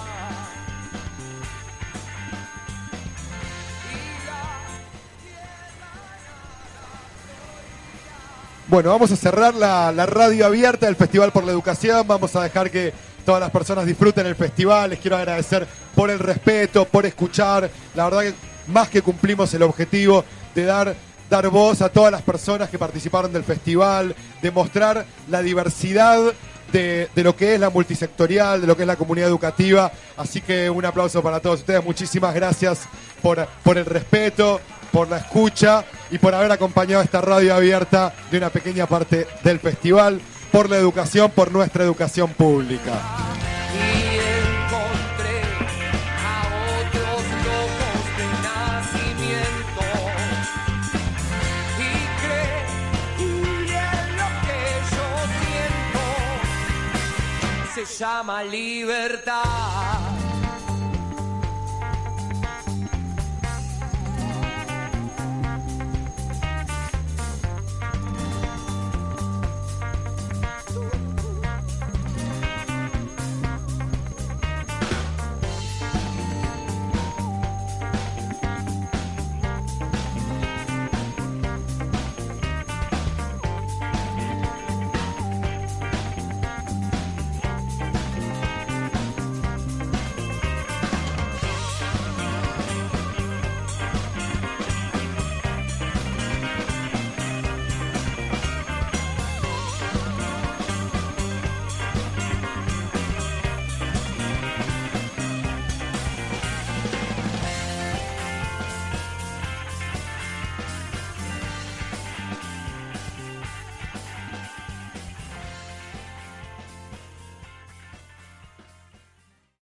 Y la Bueno, vamos a cerrar la, la radio abierta del Festival por la Educación. Vamos a dejar que todas las personas disfruten el festival. Les quiero agradecer por el respeto, por escuchar. La verdad que más que cumplimos el objetivo de dar, dar voz a todas las personas que participaron del festival, de mostrar la diversidad de, de lo que es la multisectorial, de lo que es la comunidad educativa. Así que un aplauso para todos ustedes. Muchísimas gracias por, por el respeto, por la escucha y por haber acompañado esta radio abierta de una pequeña parte del festival, por la educación, por nuestra educación pública. llama libertad